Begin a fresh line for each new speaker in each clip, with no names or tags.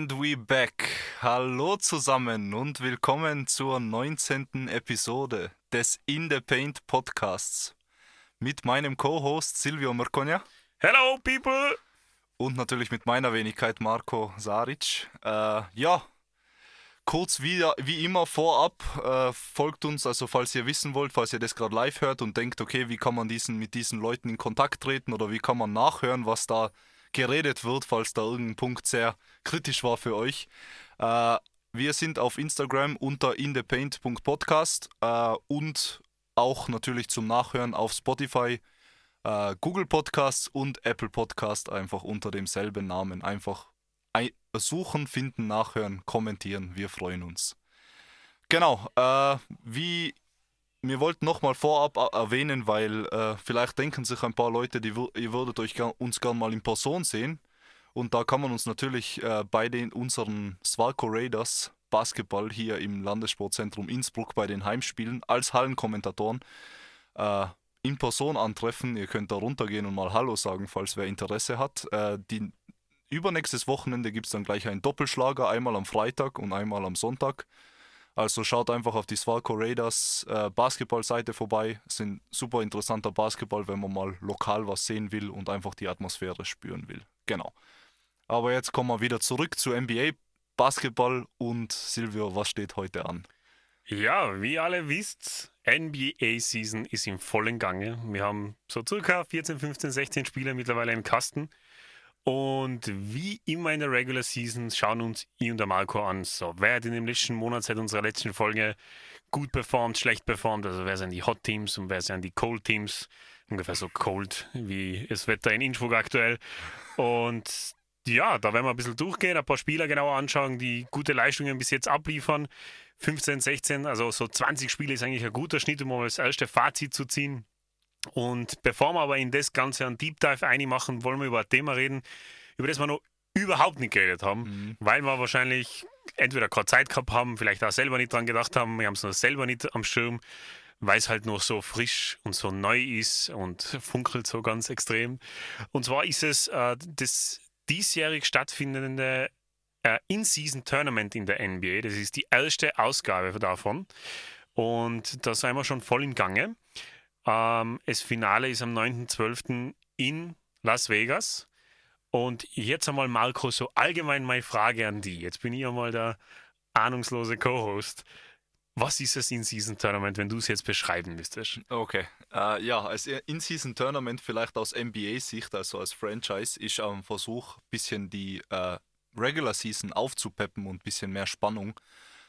And we back. Hallo zusammen und willkommen zur 19. Episode des In the Paint Podcasts mit meinem Co-Host Silvio Merconja.
Hello people!
Und natürlich mit meiner Wenigkeit Marco Saric. Äh, ja, kurz wie, wie immer vorab, äh, folgt uns, also falls ihr wissen wollt, falls ihr das gerade live hört und denkt, okay, wie kann man diesen, mit diesen Leuten in Kontakt treten oder wie kann man nachhören, was da geredet wird, falls da irgendein Punkt sehr kritisch war für euch. Äh, wir sind auf Instagram unter inthepaint.podcast äh, und auch natürlich zum Nachhören auf Spotify, äh, Google Podcasts und Apple Podcast einfach unter demselben Namen. Einfach suchen, finden, nachhören, kommentieren. Wir freuen uns. Genau, äh, wie wir wollten nochmal vorab erwähnen, weil äh, vielleicht denken sich ein paar Leute, die ihr würdet euch gern, uns gern mal in Person sehen. Und da kann man uns natürlich äh, bei den unseren Svalco Raiders Basketball hier im Landessportzentrum Innsbruck bei den Heimspielen als Hallenkommentatoren äh, in Person antreffen. Ihr könnt da runtergehen und mal Hallo sagen, falls wer Interesse hat. Äh, die, übernächstes Wochenende gibt es dann gleich einen Doppelschlager, einmal am Freitag und einmal am Sonntag. Also schaut einfach auf die Svalco Raiders äh, Basketballseite vorbei. Ein super interessanter Basketball, wenn man mal lokal was sehen will und einfach die Atmosphäre spüren will. Genau. Aber jetzt kommen wir wieder zurück zu NBA Basketball und Silvio, was steht heute an?
Ja, wie alle wisst, NBA-Season ist im vollen Gange. Wir haben so circa 14, 15, 16 Spieler mittlerweile im Kasten. Und wie immer in der Regular Season schauen uns ich und der Marco an, so, wer hat in dem letzten Monat seit unserer letzten Folge gut performt, schlecht performt, also wer sind die Hot Teams und wer sind die Cold Teams, ungefähr so cold wie das Wetter in Innsbruck aktuell. Und ja, da werden wir ein bisschen durchgehen, ein paar Spieler genauer anschauen, die gute Leistungen bis jetzt abliefern. 15, 16, also so 20 Spiele ist eigentlich ein guter Schnitt, um mal das erste Fazit zu ziehen. Und bevor wir aber in das Ganze einen Deep Dive einmachen, wollen wir über ein Thema reden, über das wir noch überhaupt nicht geredet haben, mhm. weil wir wahrscheinlich entweder keine Zeit gehabt haben, vielleicht auch selber nicht dran gedacht haben, wir haben es noch selber nicht am Schirm, weil es halt noch so frisch und so neu ist und funkelt so ganz extrem. Und zwar ist es äh, das diesjährig stattfindende äh, In-Season-Tournament in der NBA. Das ist die erste Ausgabe davon. Und da sind wir schon voll im Gange. Ähm, das Finale ist am 9.12. in Las Vegas. Und jetzt einmal, Marco, so allgemein meine Frage an die. Jetzt bin ich einmal der ahnungslose Co-Host. Was ist das In-Season-Tournament, wenn du es jetzt beschreiben müsstest?
Okay, äh, ja, als In-Season-Tournament vielleicht aus NBA-Sicht, also als Franchise, ist ein Versuch, ein bisschen die äh, Regular Season aufzupeppen und ein bisschen mehr Spannung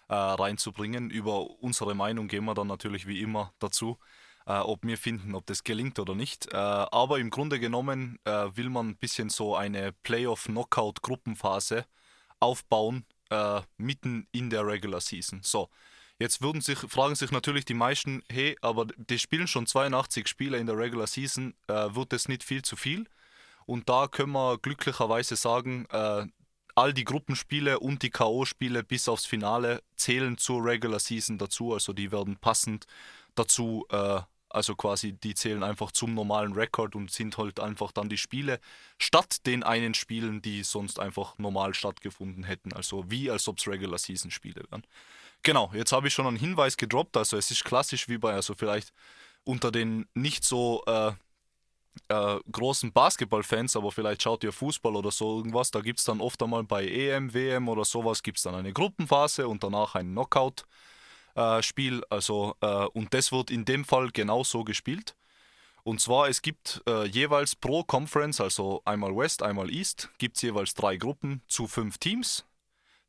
äh, reinzubringen. Über unsere Meinung gehen wir dann natürlich wie immer dazu äh, ob wir finden, ob das gelingt oder nicht. Äh, aber im Grunde genommen äh, will man ein bisschen so eine Playoff-Knockout-Gruppenphase aufbauen, äh, mitten in der Regular Season. So, jetzt würden sich, fragen sich natürlich die meisten, hey, aber die spielen schon 82 Spiele in der Regular Season, äh, wird das nicht viel zu viel? Und da können wir glücklicherweise sagen, all die Gruppenspiele und die K.O.-Spiele bis aufs Finale zählen zur Regular Season dazu. Also die werden passend dazu äh, also quasi, die zählen einfach zum normalen Rekord und sind halt einfach dann die Spiele statt den einen Spielen, die sonst einfach normal stattgefunden hätten. Also wie als ob es Regular Season Spiele wären. Genau, jetzt habe ich schon einen Hinweis gedroppt. Also es ist klassisch wie bei, also vielleicht unter den nicht so äh, äh, großen Basketballfans, aber vielleicht schaut ihr Fußball oder so irgendwas, da gibt es dann oft einmal bei EM, WM oder sowas, gibt es dann eine Gruppenphase und danach einen Knockout. Äh, Spiel. Also, äh, und das wird in dem Fall genauso gespielt. Und zwar, es gibt äh, jeweils pro Conference, also einmal West, einmal East, gibt es jeweils drei Gruppen zu fünf Teams,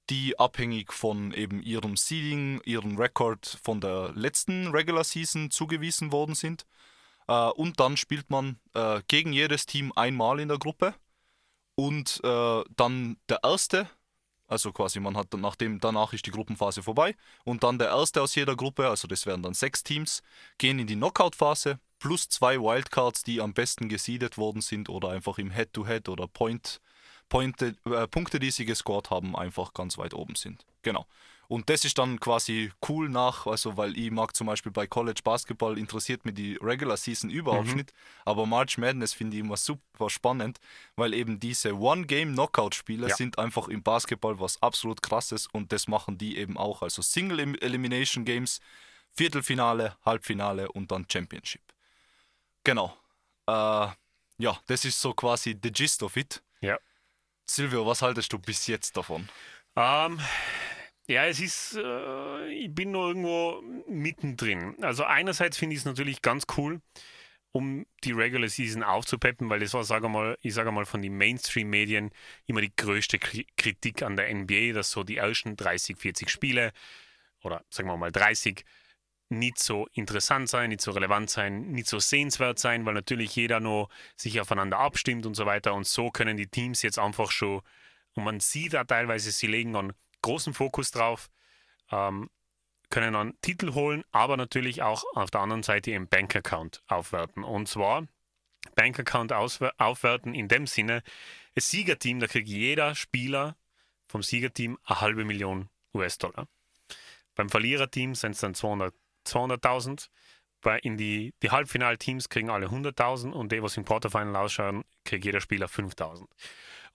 die abhängig von eben ihrem Seeding, ihrem Rekord von der letzten Regular Season zugewiesen worden sind. Äh, und dann spielt man äh, gegen jedes Team einmal in der Gruppe. Und äh, dann der erste also quasi, man hat nachdem danach ist die Gruppenphase vorbei und dann der erste aus jeder Gruppe, also das wären dann sechs Teams, gehen in die Knockout-Phase plus zwei Wildcards, die am besten gesiedet worden sind oder einfach im Head-to-Head -Head oder Point Pointe, äh, Punkte, die sie gescored haben, einfach ganz weit oben sind. Genau. Und das ist dann quasi cool nach, also weil ich mag zum Beispiel bei College Basketball interessiert mich die Regular Season überhaupt
Mhm.
nicht, aber March Madness finde ich immer super spannend, weil eben diese One-Game-Knockout-Spiele
Ja.
sind einfach im Basketball was absolut krasses und das machen die eben auch. Also Single-Elimination-Games, Viertelfinale, Halbfinale und dann Championship. Genau. Äh, ja, das ist so quasi the gist of it.
Ja.
Silvio, was haltest du bis jetzt davon?
Ähm, ja, es ist, äh, ich bin nur irgendwo mittendrin. Also einerseits finde ich es natürlich ganz cool, um die Regular Season aufzupeppen, weil das war, sage mal, ich sage mal, von den Mainstream-Medien immer die größte Kri- Kritik an der NBA, dass so die ersten 30, 40 Spiele oder sagen wir mal 30 nicht so interessant sein, nicht so relevant sein, nicht so sehenswert sein, weil natürlich jeder nur sich aufeinander abstimmt und so weiter. Und so können die Teams jetzt einfach schon, und man sieht da teilweise, sie legen einen großen Fokus drauf, ähm, können einen Titel holen, aber natürlich auch auf der anderen Seite ihren Bankaccount aufwerten. Und zwar Bankaccount aufwerten in dem Sinne, das Siegerteam, da kriegt jeder Spieler vom Siegerteam eine halbe Million US-Dollar. Beim Verliererteam sind es dann 200 200.000. Bei in die, die Halbfinalteams kriegen alle 100.000 und die, was im Quarterfinal ausschauen, kriegt jeder Spieler 5.000.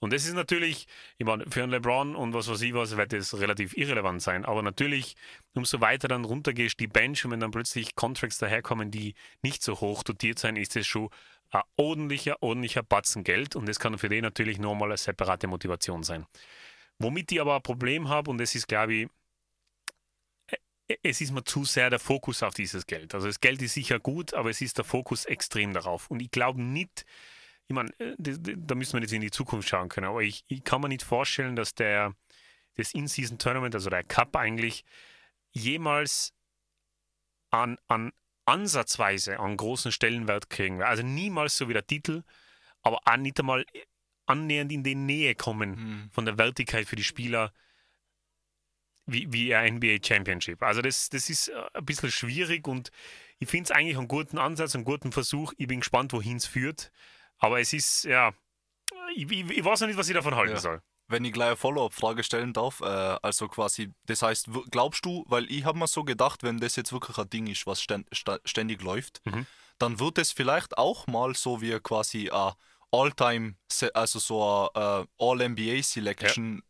Und das ist natürlich, ich meine, für einen LeBron und was weiß ich was, wird das relativ irrelevant sein. Aber natürlich, umso weiter dann runtergehst, die Bench, und wenn dann plötzlich Contracts daherkommen, die nicht so hoch dotiert sein, ist das schon ein ordentlicher, ordentlicher Batzen Geld. Und das kann für den natürlich nochmal eine separate Motivation sein. Womit ich aber ein Problem habe, und das ist, glaube ich, es ist mir zu sehr der Fokus auf dieses Geld. Also das Geld ist sicher gut, aber es ist der Fokus extrem darauf. Und ich glaube nicht, ich meine, äh, da müssen wir jetzt in die Zukunft schauen können, aber ich, ich kann mir nicht vorstellen, dass der das In-Season-Tournament, also der Cup eigentlich, jemals an, an ansatzweise an großen Stellenwert kriegen wird. Also niemals so wie der Titel, aber auch nicht einmal annähernd in die Nähe kommen
Hm.
von der Wertigkeit für die Spieler wie, wie ein NBA Championship. Also das, das ist äh, ein bisschen schwierig und ich finde es eigentlich einen guten Ansatz, einen guten Versuch. Ich bin gespannt, wohin es führt. Aber es ist, ja, ich, ich, ich weiß noch nicht, was ich davon halten
Ja.
soll.
Wenn ich gleich eine Follow-up-Frage stellen darf, äh, also quasi, das heißt, glaubst du, weil ich habe mir so gedacht, wenn das jetzt wirklich ein Ding ist, was ständig läuft,
Mhm.
dann wird es vielleicht auch mal so wie quasi ein All-Time, also so ein All-NBA-Selection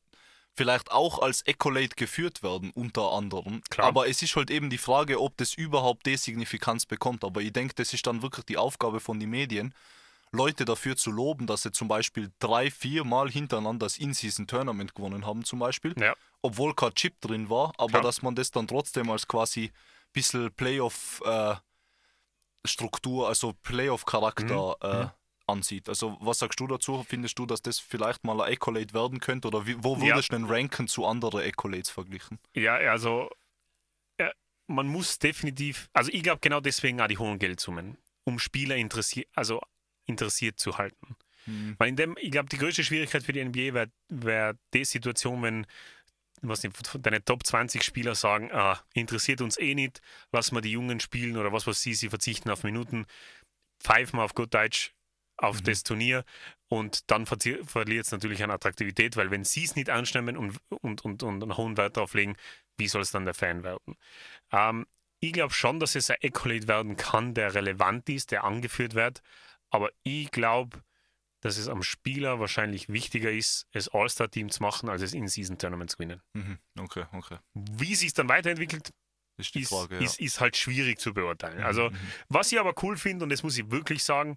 vielleicht auch als Accolade geführt werden, unter anderem.
Klar.
Aber es ist halt eben die Frage, ob das überhaupt die Signifikanz bekommt. Aber ich denke, das ist dann wirklich die Aufgabe von den Medien, Leute dafür zu loben, dass sie zum Beispiel drei, vier Mal hintereinander das In-Season-Tournament gewonnen haben, zum Beispiel,
Ja.
obwohl kein Chip drin war, aber
Klar.
dass man das dann trotzdem als quasi bisschen Playoff-Struktur, also Playoff-Charakter
Mhm.
äh, ansieht. Also was sagst du dazu? Findest du, dass das vielleicht mal ein Accolade werden könnte? Oder wie, wo
Ja.
würdest du denn ranken zu anderen Accolades verglichen?
Ja, also ja, man muss definitiv, also ich glaube genau deswegen auch die hohen Geldsummen, um Spieler interessiert, also interessiert zu halten.
Mhm.
Weil in dem, ich glaube, die größte Schwierigkeit für die NBA wäre wär die Situation, wenn was nicht, deine Top 20 Spieler sagen, ah, interessiert uns eh nicht, lassen wir die Jungen spielen oder was weiß sie, sie verzichten auf Minuten, pfeifen wir auf gut Deutsch auf
Mhm.
das Turnier und dann verliert es natürlich an Attraktivität, weil wenn sie es nicht annehmen und, und, und, und einen hohen Wert drauf legen, wie soll es dann der Fan werden? Ähm, ich glaube schon, dass es ein Accolade werden kann, der relevant ist, der angeführt wird, aber ich glaube, dass es am Spieler wahrscheinlich wichtiger ist, es All-Star-Team zu machen, als es In-Season-Tournament zu gewinnen.
Mhm. Okay, okay.
Wie sich dann weiterentwickelt,
Ist
ist,
Frage, ja.
ist, ist halt schwierig zu beurteilen.
Mhm,
Also,
mhm.
was ich aber cool finde, und das muss ich wirklich sagen,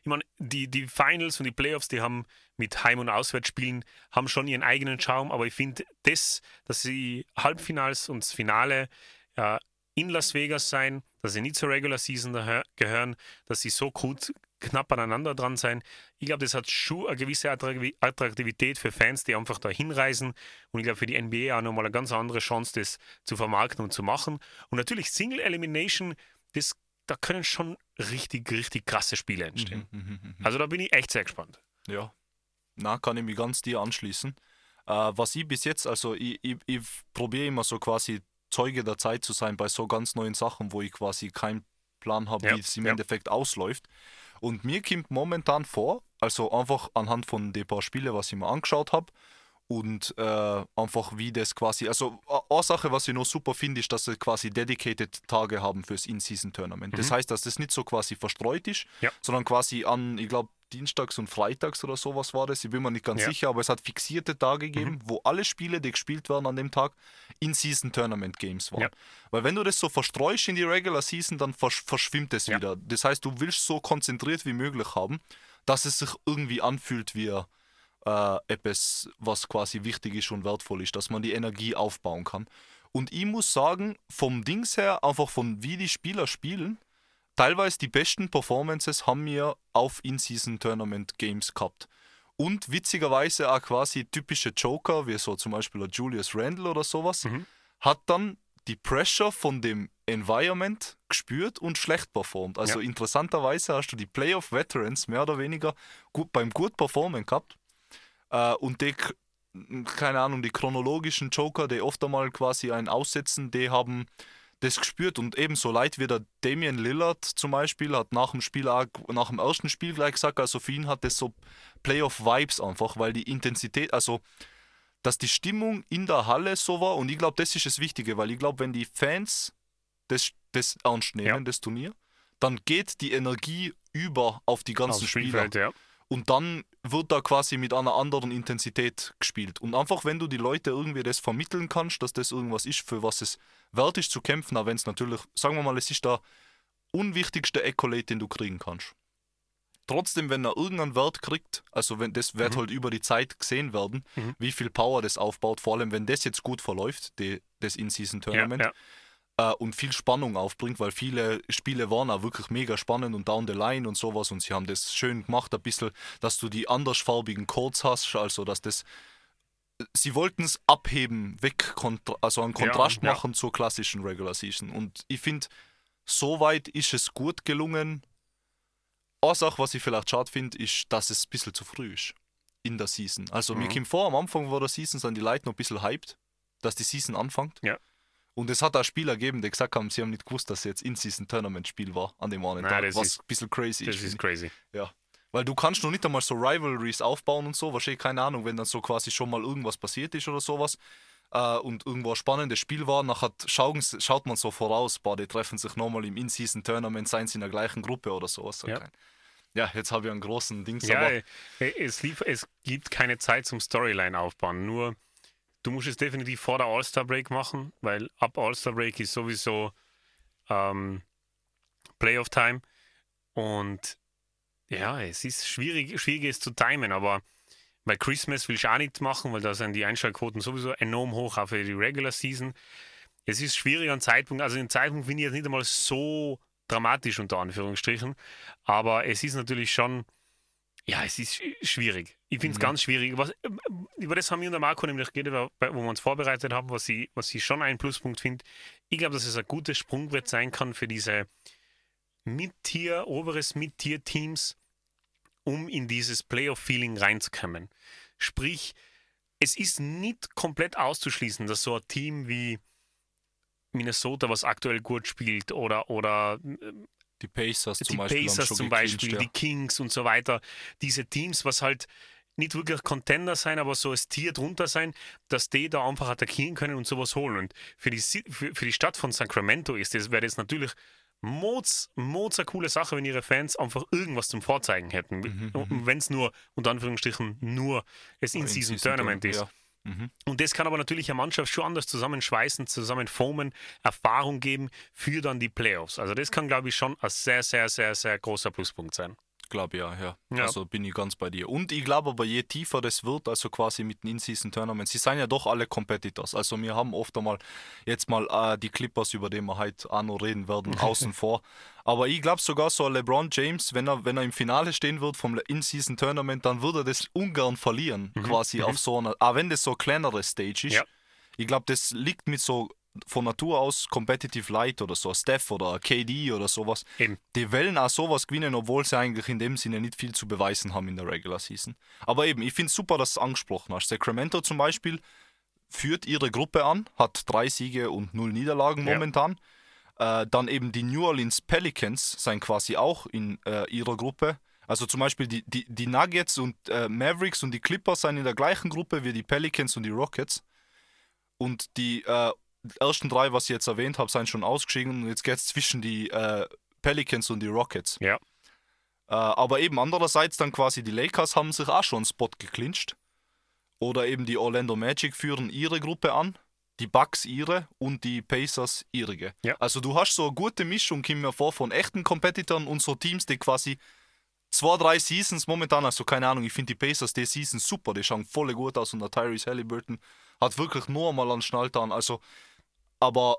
ich meine, die, die Finals und die Playoffs, die haben mit Heim- und Auswärtsspielen, haben schon ihren eigenen Charme, aber ich finde das, dass sie Halbfinals und das Finale äh, in Las Vegas sein, dass sie nicht zur Regular Season gehören, dass sie so gut knapp aneinander dran sein. Ich glaube, das hat schon eine gewisse Attraktiv- Attraktivität für Fans, die einfach da hinreisen. Und ich glaube, für die NBA auch nochmal eine ganz andere Chance, das zu vermarkten und zu machen. Und natürlich Single Elimination, das, da können schon richtig, richtig krasse Spiele entstehen.
Mhm, mhm, mhm.
Also da bin ich echt sehr gespannt.
Ja, na, kann ich mich ganz dir anschließen. Äh, was ich bis jetzt, also ich, ich, ich probiere immer so quasi Zeuge der Zeit zu sein bei so ganz neuen Sachen, wo ich quasi keinen Plan habe,
Ja,
wie es im
ja.
Endeffekt ausläuft. Und mir kommt momentan vor, also einfach anhand von den paar Spiele, was ich mir angeschaut habe, und äh, einfach wie das quasi, also eine Sache, was ich noch super finde, ist, dass sie quasi dedicated Tage haben fürs In-Season-Tournament. Mhm. Das heißt, dass das nicht so quasi verstreut ist,
ja.
sondern quasi an, ich glaube, Dienstags und Freitags oder sowas war das, ich bin mir nicht ganz ja. sicher, aber es hat fixierte Tage gegeben, mhm. wo alle Spiele, die gespielt werden an dem Tag, In-Season-Tournament-Games waren. Ja. Weil wenn du das so verstreust in die Regular Season, dann versch verschwimmt es wieder. Das heißt, du willst so konzentriert wie möglich haben, dass es sich irgendwie anfühlt wie äh, etwas, was quasi wichtig ist und wertvoll ist, dass man die Energie aufbauen kann. Und ich muss sagen, vom Dings her, einfach von wie die Spieler spielen, teilweise die besten Performances haben wir auf In-Season-Tournament-Games gehabt. Und witzigerweise auch quasi typische Joker, wie so zum Beispiel der Julius Randle oder sowas, mhm. hat dann die Pressure von dem Environment gespürt und schlecht performt. Also ja. interessanterweise hast du die Playoff Veterans mehr oder weniger gut, beim gut Performen gehabt äh, und die, keine Ahnung, die chronologischen Joker, die oft einmal quasi einen aussetzen, die haben das gespürt und ebenso leid wie der Damian Lillard zum Beispiel hat nach dem Spiel, nach dem ersten Spiel gleich gesagt, also für ihn hat das so Playoff-Vibes einfach, weil die Intensität, also dass die Stimmung in der Halle so war und ich glaube, das ist das Wichtige, weil ich glaube, wenn die Fans das, das ernst nehmen, ja. das Turnier, dann geht die Energie über auf die ganzen Spieler. Ja. Und dann wird da quasi mit einer anderen Intensität gespielt. Und einfach, wenn du die Leute irgendwie das vermitteln kannst, dass das irgendwas ist, für was es wert ist zu kämpfen, auch wenn es natürlich, sagen wir mal, es ist der unwichtigste Accolade, den du kriegen kannst. Trotzdem, wenn er irgendeinen Wert kriegt, also wenn das wird mhm. halt über die Zeit gesehen werden, mhm. wie viel Power das aufbaut, vor allem wenn das jetzt gut verläuft, die, das In-Season-Tournament, ja, ja äh, und viel Spannung aufbringt, weil viele Spiele waren auch wirklich mega spannend und down the line und sowas und sie haben das schön gemacht, ein bisschen, dass du die andersfarbigen Codes hast, also dass das sie wollten es abheben, weg, also einen Kontrast ja, machen ja. zur klassischen Regular Season. Und ich finde, soweit ist es gut gelungen. Eine Sache, was ich vielleicht schade finde, ist, dass es ein bisschen zu früh ist in der Season. Also mhm. mir kam vor, am Anfang war der Season, sind die Leute noch ein bisschen hyped, dass die Season anfängt.
Ja.
Und es hat auch Spieler gegeben, die gesagt haben, sie haben nicht gewusst, dass es jetzt In-Season-Tournament-Spiel war an dem einen Tag, was ist, ein bisschen crazy
das ist. Das ist crazy.
Ja. Weil du kannst noch nicht einmal so Rivalries aufbauen und so, wahrscheinlich keine Ahnung, wenn dann so quasi schon mal irgendwas passiert ist oder sowas äh, und irgendwo ein spannendes Spiel war, nachher schauen, schaut man so voraus, boah, die treffen sich nochmal im In-Season-Tournament, seien sie in der gleichen Gruppe oder sowas. Ja. ja, jetzt habe ich einen großen Ding.
Ja, es, lief, es gibt keine Zeit zum Storyline aufbauen, nur Du musst es definitiv vor der All-Star-Break machen, weil ab All-Star-Break ist sowieso ähm, Playoff-Time. Und ja, es ist schwierig, schwierig es zu timen, aber bei Christmas will ich auch nicht machen, weil da sind die Einschaltquoten sowieso enorm hoch, auch für die Regular Season. Es ist schwierig an Zeitpunkt, also den Zeitpunkt finde ich jetzt nicht einmal so dramatisch unter Anführungsstrichen, aber es ist natürlich schon ja, es ist schwierig. Ich finde es mhm. ganz schwierig. Was, über das haben wir und der Marco nämlich geredet, wo wir uns vorbereitet haben, was ich, was ich schon einen Pluspunkt finde. Ich glaube, dass es ein gutes Sprungbrett sein kann für diese Mid-Tier, oberes Mid-Tier-Teams, um in dieses Playoff-Feeling reinzukommen. Sprich, es ist nicht komplett auszuschließen, dass so ein Team wie Minnesota, was aktuell gut spielt, oder, oder äh,
die Pacers
zum die Beispiel. Pacers zum Beispiel, ja. die Kings und so weiter. Diese Teams, was halt nicht wirklich Contender sein, aber so als Tier drunter sein, dass die da einfach attackieren können und sowas holen. Und für die, für, für die Stadt von Sacramento ist das, wäre das natürlich Mods, Mods eine coole Sache, wenn ihre Fans einfach irgendwas zum Vorzeigen hätten. Mhm, mhm. wenn es nur, unter Anführungsstrichen, nur das In-Season-Tournament ist. Ja. Mhm. Und das kann aber natürlich eine Mannschaft schon anders zusammenschweißen, zusammenformen, Erfahrung geben für dann die Playoffs. Also das kann, glaube ich, schon ein sehr, sehr, sehr, sehr großer Pluspunkt sein
glaube ja, ja, ja. Also bin ich ganz bei dir. Und ich glaube aber, je tiefer das wird, also quasi mit den In-Season-Tournaments, sie sind ja doch alle Competitors. Also wir haben oft einmal jetzt mal äh, die Clippers, über die wir heute auch noch reden werden, außen vor. Aber ich glaube sogar so LeBron James, wenn er, wenn er im Finale stehen wird vom In-Season-Tournament, dann würde er das ungern verlieren, mhm. quasi mhm. auf so einer, auch wenn das so eine kleinere Stage ist. Ja. Ich glaube, das liegt mit so von Natur aus Competitive Light oder so, Steph oder KD oder sowas, Eben. die wollen auch sowas gewinnen, obwohl sie eigentlich in dem Sinne nicht viel zu beweisen haben in der Regular Season. Aber eben, ich finde es super, dass du es angesprochen hast. Sacramento zum Beispiel führt ihre Gruppe an, hat drei Siege und null Niederlagen momentan. Äh, dann eben die New Orleans Pelicans sind quasi auch in äh, ihrer Gruppe. Also zum Beispiel die, die, die Nuggets und äh, Mavericks und die Clippers sind in der gleichen Gruppe wie die Pelicans und die Rockets. Und die äh, ersten drei, was ich jetzt erwähnt habe, sind schon ausgeschieden und jetzt geht es zwischen die äh, Pelicans und die Rockets.
Ja.
Äh, aber eben andererseits dann quasi die Lakers haben sich auch schon einen Spot geclincht. Oder eben die Orlando Magic führen ihre Gruppe an, die Bucks ihre und die Pacers ihrige.
Ja.
Also du hast so eine gute Mischung, kommt mir vor, von echten Competitoren und so Teams, die quasi zwei, drei Seasons momentan, also keine Ahnung, ich finde die Pacers die Season super, die schauen voll gut aus und der Tyrese Halliburton hat wirklich nur mal einen Schnalltan, also aber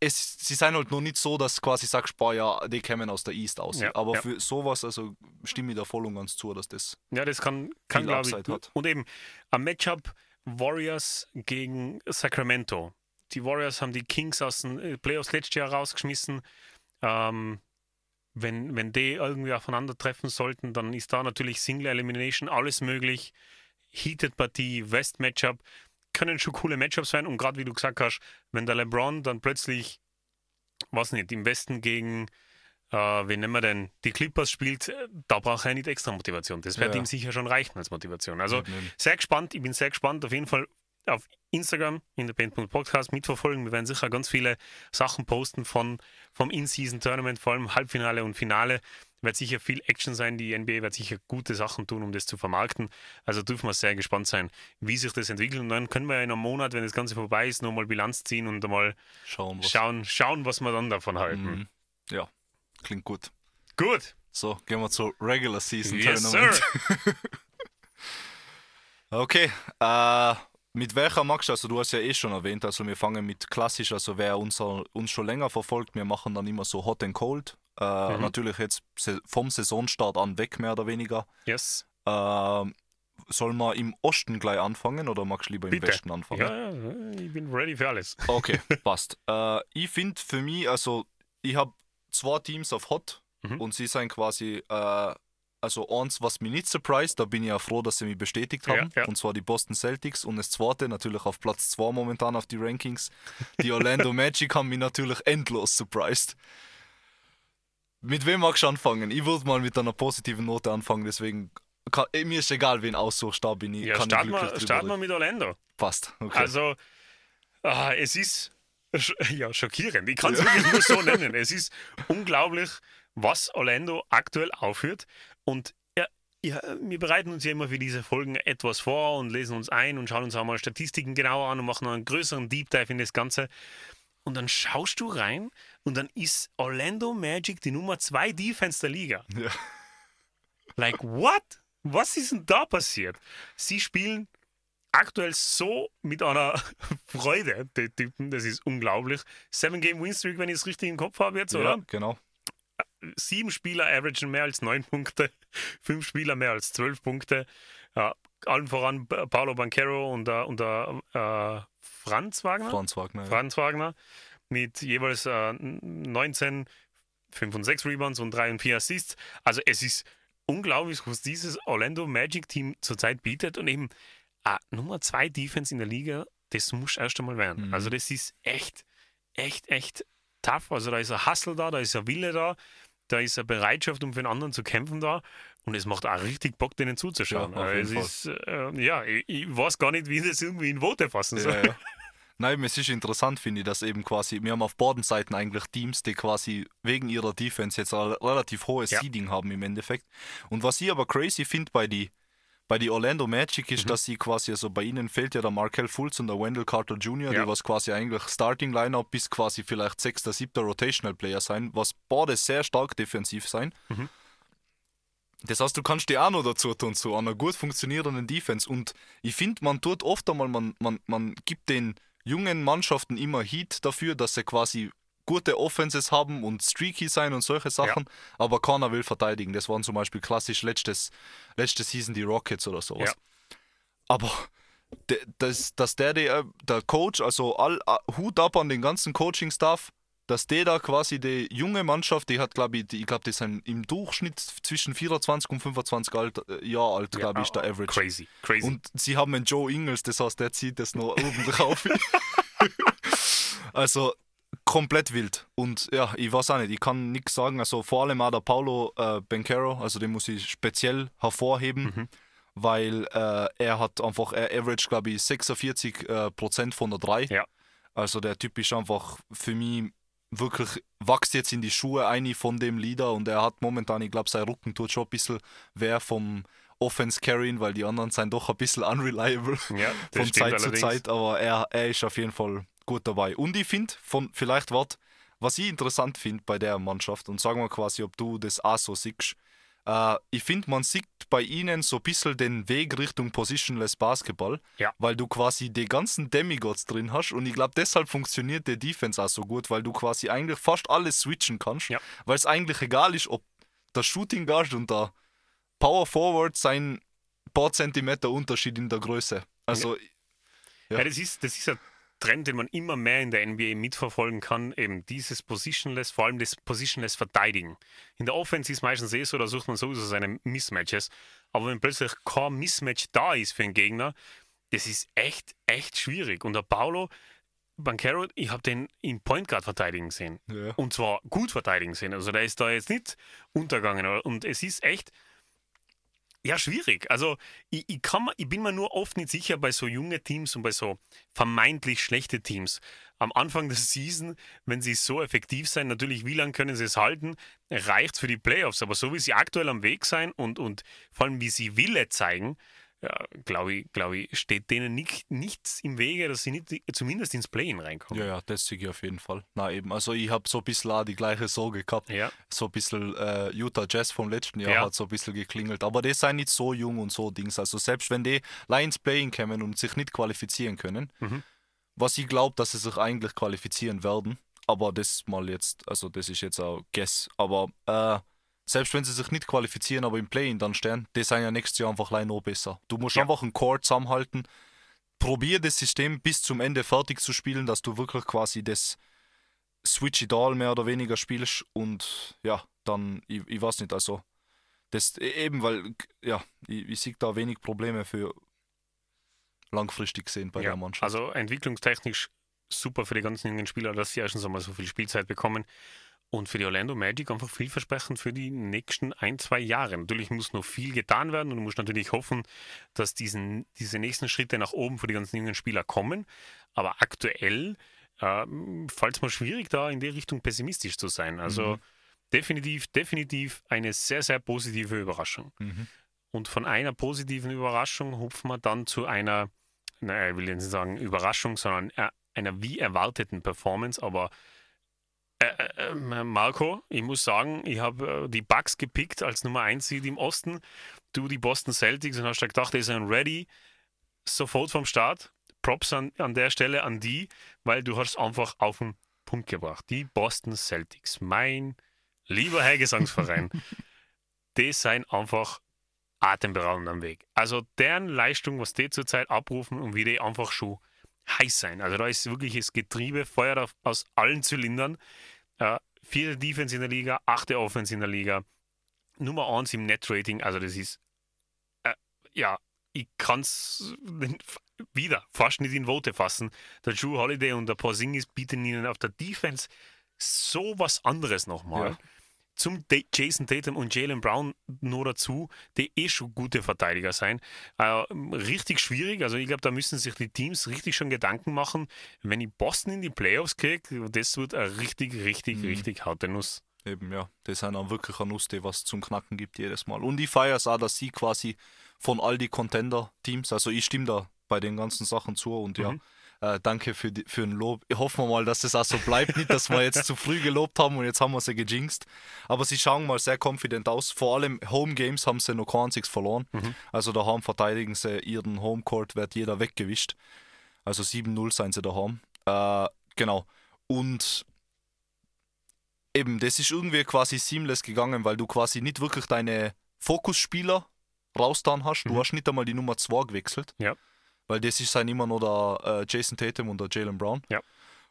es, sie sind halt noch nicht so, dass quasi sagst, boah, ja, die kämen aus der East aus.
Ja,
aber
ja.
für sowas, also stimme ich da voll und ganz zu, dass das
Ja, das kann, kann glaube ich.
Hat.
Und eben am Matchup Warriors gegen Sacramento. Die Warriors haben die Kings aus den äh, Playoffs letztes Jahr rausgeschmissen. Ähm, wenn, wenn die irgendwie aufeinandertreffen sollten, dann ist da natürlich Single Elimination alles möglich. Heated Partie, West Matchup können schon coole Matchups sein. Und gerade wie du gesagt hast, wenn der LeBron dann plötzlich, was nicht, im Westen gegen, äh, wen nennen wir denn, die Clippers spielt, äh, da braucht er nicht extra Motivation. Das wird
Ja.
ihm sicher schon reichen als Motivation. Also
eben.
sehr gespannt, ich bin sehr gespannt. Auf jeden Fall auf Instagram, in der Band.podcast mitverfolgen. Wir werden sicher ganz viele Sachen posten von, vom In-Season-Tournament, vor allem Halbfinale und Finale. Wird sicher viel Action sein. Die NBA wird sicher gute Sachen tun, um das zu vermarkten. Also dürfen wir sehr gespannt sein, wie sich das entwickelt. Und dann können wir ja in einem Monat, wenn das Ganze vorbei ist, nochmal Bilanz ziehen und mal
schauen, was.
schauen, schauen, was wir dann davon halten.
Mhm. Ja, klingt gut.
Gut.
So, gehen wir zur Regular Season
Yes,
Tournament.
sir.
Okay, äh, mit welcher magst du? Also du hast ja eh schon erwähnt, also wir fangen mit klassisch, also wer unser, uns schon länger verfolgt, wir machen dann immer so Hot and Cold. Äh,
Mhm.
Natürlich jetzt vom Saisonstart an weg, mehr oder weniger.
Yes.
Äh, soll man im Osten gleich anfangen oder magst du lieber im
Bitte.
Westen anfangen?
Ja, ja, ich bin ready für alles.
Okay, passt. Äh, ich finde für mich, also ich habe zwei Teams auf Hot
Mhm.
und sie sind quasi, äh, also eins, was mich nicht surprised, da bin ich ja froh, dass sie mich bestätigt haben,
Ja, ja.
und zwar die Boston Celtics und das zweite natürlich auf Platz 2 momentan auf die Rankings. Die Orlando Magic haben mich natürlich endlos surprised. Mit wem magst du anfangen? Ich würde mal mit einer positiven Note anfangen, deswegen kann, eh, mir ist egal, wen aussuchst, da bin ich,
Ja,
kann
starten wir, mit Orlando.
Passt, okay.
Also, ah, es ist ja, schockierend. Ich kann es wirklich nur so nennen. Es ist unglaublich, was Orlando aktuell aufführt. Und ja, ja, wir bereiten uns ja immer für diese Folgen etwas vor und lesen uns ein und schauen uns auch mal Statistiken genauer an und machen einen größeren Deep Dive in das Ganze. Und dann schaust du rein und dann ist Orlando Magic die Nummer 2 Defense der Liga.
Ja.
Like, what? Was ist denn da passiert? Sie spielen aktuell so mit einer Freude, die Typen, das ist unglaublich. Seven Game Win Streak, wenn ich es richtig im Kopf habe jetzt,
ja,
oder?
genau.
Sieben Spieler averagen mehr als neun Punkte, fünf Spieler mehr als zwölf Punkte. Ja, allen voran Pa- Paolo Banquero und der, und der äh, Franz Wagner.
Franz Wagner. ja.
Franz Wagner mit jeweils äh, 19, 5 und 6 Rebounds und 3 und 4 Assists. Also es ist unglaublich, was dieses Orlando Magic Team zurzeit bietet und eben äh, Nummer 2 Defense in der Liga, das muss erst einmal werden.
Mhm.
Also das ist echt, echt, echt tough. Also da ist ein Hustle da, da ist ein Wille da, da ist eine Bereitschaft, um für den anderen zu kämpfen da. Und es macht auch richtig Bock, denen zuzuschauen.
Ja, jeden
es ist, äh, ja, ich, ich weiß gar nicht, wie ich das irgendwie in Worte fassen soll.
Ja, ja. Nein, es ist interessant, finde ich, dass eben quasi, wir haben auf beiden Seiten eigentlich Teams, die quasi wegen ihrer Defense jetzt ein relativ hohes
Ja.
Seeding haben im Endeffekt. Und was ich aber crazy finde bei die, bei die Orlando Magic
Mhm.
ist, dass sie quasi, also bei ihnen fehlt ja der Markel Fultz und der Wendell Carter Jr.,
Ja.
die was quasi eigentlich Starting Lineup bis quasi vielleicht sechster, siebter Rotational Player sein, was beide sehr stark defensiv sein.
Mhm.
Das heißt, du kannst dir auch noch dazu tun, zu einer gut funktionierenden Defense. Und ich finde, man tut oft einmal, man, man, man gibt den jungen Mannschaften immer Heat dafür, dass sie quasi gute Offenses haben und streaky sein und solche Sachen, aber keiner will verteidigen. Das waren zum Beispiel klassisch letztes, letzte Season die Rockets oder sowas.
Ja.
Aber de, das, dass der, der, der Coach, also all, Hut ab an den ganzen Coaching-Staff, dass der da quasi die junge Mannschaft, die hat, glaube ich, die, ich glaube, die sind im Durchschnitt zwischen 24 und 25 alt, äh, Jahre alt, glaube ich, ist der Average.
Crazy, crazy.
Und sie haben einen Joe Ingles, das heißt, der zieht das noch ordentlich auf. also komplett wild. Und ja, ich weiß auch nicht, ich kann nichts sagen. Also vor allem auch der Paulo äh, Bencaro, also den muss ich speziell hervorheben,
Mhm.
weil äh, er hat einfach, er average, glaube ich, 46 äh, Prozent von der 3.
Ja.
Also der Typ ist einfach für mich wirklich, wächst jetzt in die Schuhe ein von dem Leader und er hat momentan, ich glaube, sein Rücken tut schon ein bisschen wer vom Offense carrying, weil die anderen sind doch ein bisschen unreliable
Ja,
von Zeit zu
allerdings.
Zeit, aber er, er ist auf jeden Fall gut dabei. Und ich finde, von vielleicht wart, was ich interessant finde bei der Mannschaft, und sagen wir quasi, ob du das auch so siehst, äh, ich finde, man sieht bei ihnen so ein bisschen den Weg Richtung Positionless Basketball,
Ja.
weil du quasi die ganzen Demigods drin hast und ich glaube, deshalb funktioniert der Defense auch so gut, weil du quasi eigentlich fast alles switchen kannst,
Ja.
weil es eigentlich egal ist, ob der Shooting Guard und der Power Forward sein paar Zentimeter Unterschied in der Größe. Also, Ja.
Ja, das, ist, das ist ein Trend, den man immer mehr in der NBA mitverfolgen kann. Eben dieses Positionless, vor allem das Positionless Verteidigen. In der Offense ist meistens eh so, da sucht man sowieso seine Mismatches. Aber wenn plötzlich kein Mismatch da ist für einen Gegner, das ist echt, echt schwierig. Und der Paulo Bancaro, ich habe den im Point Guard verteidigen sehen.
ja.
Und zwar gut verteidigen sehen. Also der ist da jetzt nicht untergegangen. Und es ist echt, ja, schwierig. Also ich, ich, kann, ich bin mir nur oft nicht sicher bei so jungen Teams und bei so vermeintlich schlechte Teams. Am Anfang der Season, wenn sie so effektiv sein, natürlich, wie lange können sie es halten, reicht für die Playoffs. Aber so wie sie aktuell am Weg sein und, und vor allem wie sie Wille zeigen, ja, glaube ich, glaube ich, steht denen nicht, nichts im Wege, dass sie nicht zumindest ins Play-In reinkommen.
ja, ja, das sehe ich auf jeden Fall. Na eben, also ich habe so ein bisschen auch die gleiche Sorge gehabt.
Ja.
So ein bisschen äh, Utah Jazz vom letzten Jahr
Ja.
hat so ein bisschen geklingelt. Aber die sind nicht so jung und so Dings. Also selbst wenn die Lions Playing kommen und sich nicht qualifizieren können,
Mhm.
was ich glaube, dass sie sich eigentlich qualifizieren werden, aber das mal jetzt, also das ist jetzt auch Guess. Aber äh, selbst wenn sie sich nicht qualifizieren, aber im Play-In dann stehen, die sind ja nächstes Jahr einfach allein noch besser. Du musst
Ja.
einfach einen Core zusammenhalten. Probier das System bis zum Ende fertig zu spielen, dass du wirklich quasi das Switch It All mehr oder weniger spielst und ja, dann, ich, ich weiß nicht, also das e- eben, weil, ja, ich, ich sehe da wenig Probleme für langfristig gesehen bei
Ja,
der Mannschaft.
Also entwicklungstechnisch super für die ganzen jungen Spieler, dass sie erstens einmal so viel Spielzeit bekommen. Und für die Orlando Magic einfach vielversprechend für die nächsten ein, zwei Jahre. Natürlich muss noch viel getan werden und du musst natürlich hoffen, dass diesen, diese nächsten Schritte nach oben für die ganzen jungen Spieler kommen. Aber aktuell äh, fällt es mir schwierig, da in die Richtung pessimistisch zu sein. Also
Mhm.
definitiv, definitiv eine sehr, sehr positive Überraschung.
Mhm.
Und von einer positiven Überraschung hupfen wir dann zu einer, naja, ich will jetzt nicht sagen Überraschung, sondern äh, einer wie erwarteten Performance. Aber äh, äh, Marco, ich muss sagen, ich habe äh, die Bucks gepickt als Nummer 1 Seed im Osten. Du die Boston Celtics und hast da gedacht, die sind ready, sofort vom Start. Props an, an der Stelle an die, weil du hast einfach auf den Punkt gebracht. Die Boston Celtics, mein lieber Herr Gesangsverein, die sind einfach atemberaubend am Weg. Also deren Leistung, was die zurzeit abrufen und wie die einfach schon heiß sein. Also da ist wirklich das Getriebe, feuert auf, aus allen Zylindern. Äh, vierte Defense in der Liga, achte Offense in der Liga, Nummer 1 im Net-Rating. Also das ist, äh, ja, ich kann es wieder fast nicht in Worte fassen. Der Drew Holiday und der Porzingis bieten ihnen auf der Defense so was anderes nochmal
Ja.
Zum Da- Jason Tatum und Jalen Brown nur dazu, die eh schon gute Verteidiger sein. Äh, richtig schwierig, also ich glaube, da müssen sich die Teams richtig schon Gedanken machen, wenn ich Boston in die Playoffs kriege, das wird eine richtig, richtig,
Mhm.
richtig harte Nuss.
Eben, ja. Das sind dann wirklich eine Nuss, die was zum Knacken gibt jedes Mal. Und ich feiere es auch, dass sie quasi von all die Contender-Teams, also ich stimme da bei den ganzen Sachen zu und ja,
Mhm.
Äh, danke für, die, für den Lob. Ich hoffe mal, dass es auch so bleibt. Nicht, dass wir jetzt zu früh gelobt haben und jetzt haben wir sie gejinxt. Aber sie schauen mal sehr confident aus. Vor allem Home Games haben sie noch keinen Six verloren.
Mhm.
Also daheim verteidigen sie ihren Homecourt, wird jeder weggewischt. Also 7-0 seien sie daheim. Äh, genau. Und eben, das ist irgendwie quasi seamless gegangen, weil du quasi nicht wirklich deine Fokusspieler raustan hast. Du
Mhm.
hast nicht einmal die Nummer 2 gewechselt.
Ja.
Weil das ist sein immer noch der äh, Jason Tatum und der Jalen Brown.
Ja.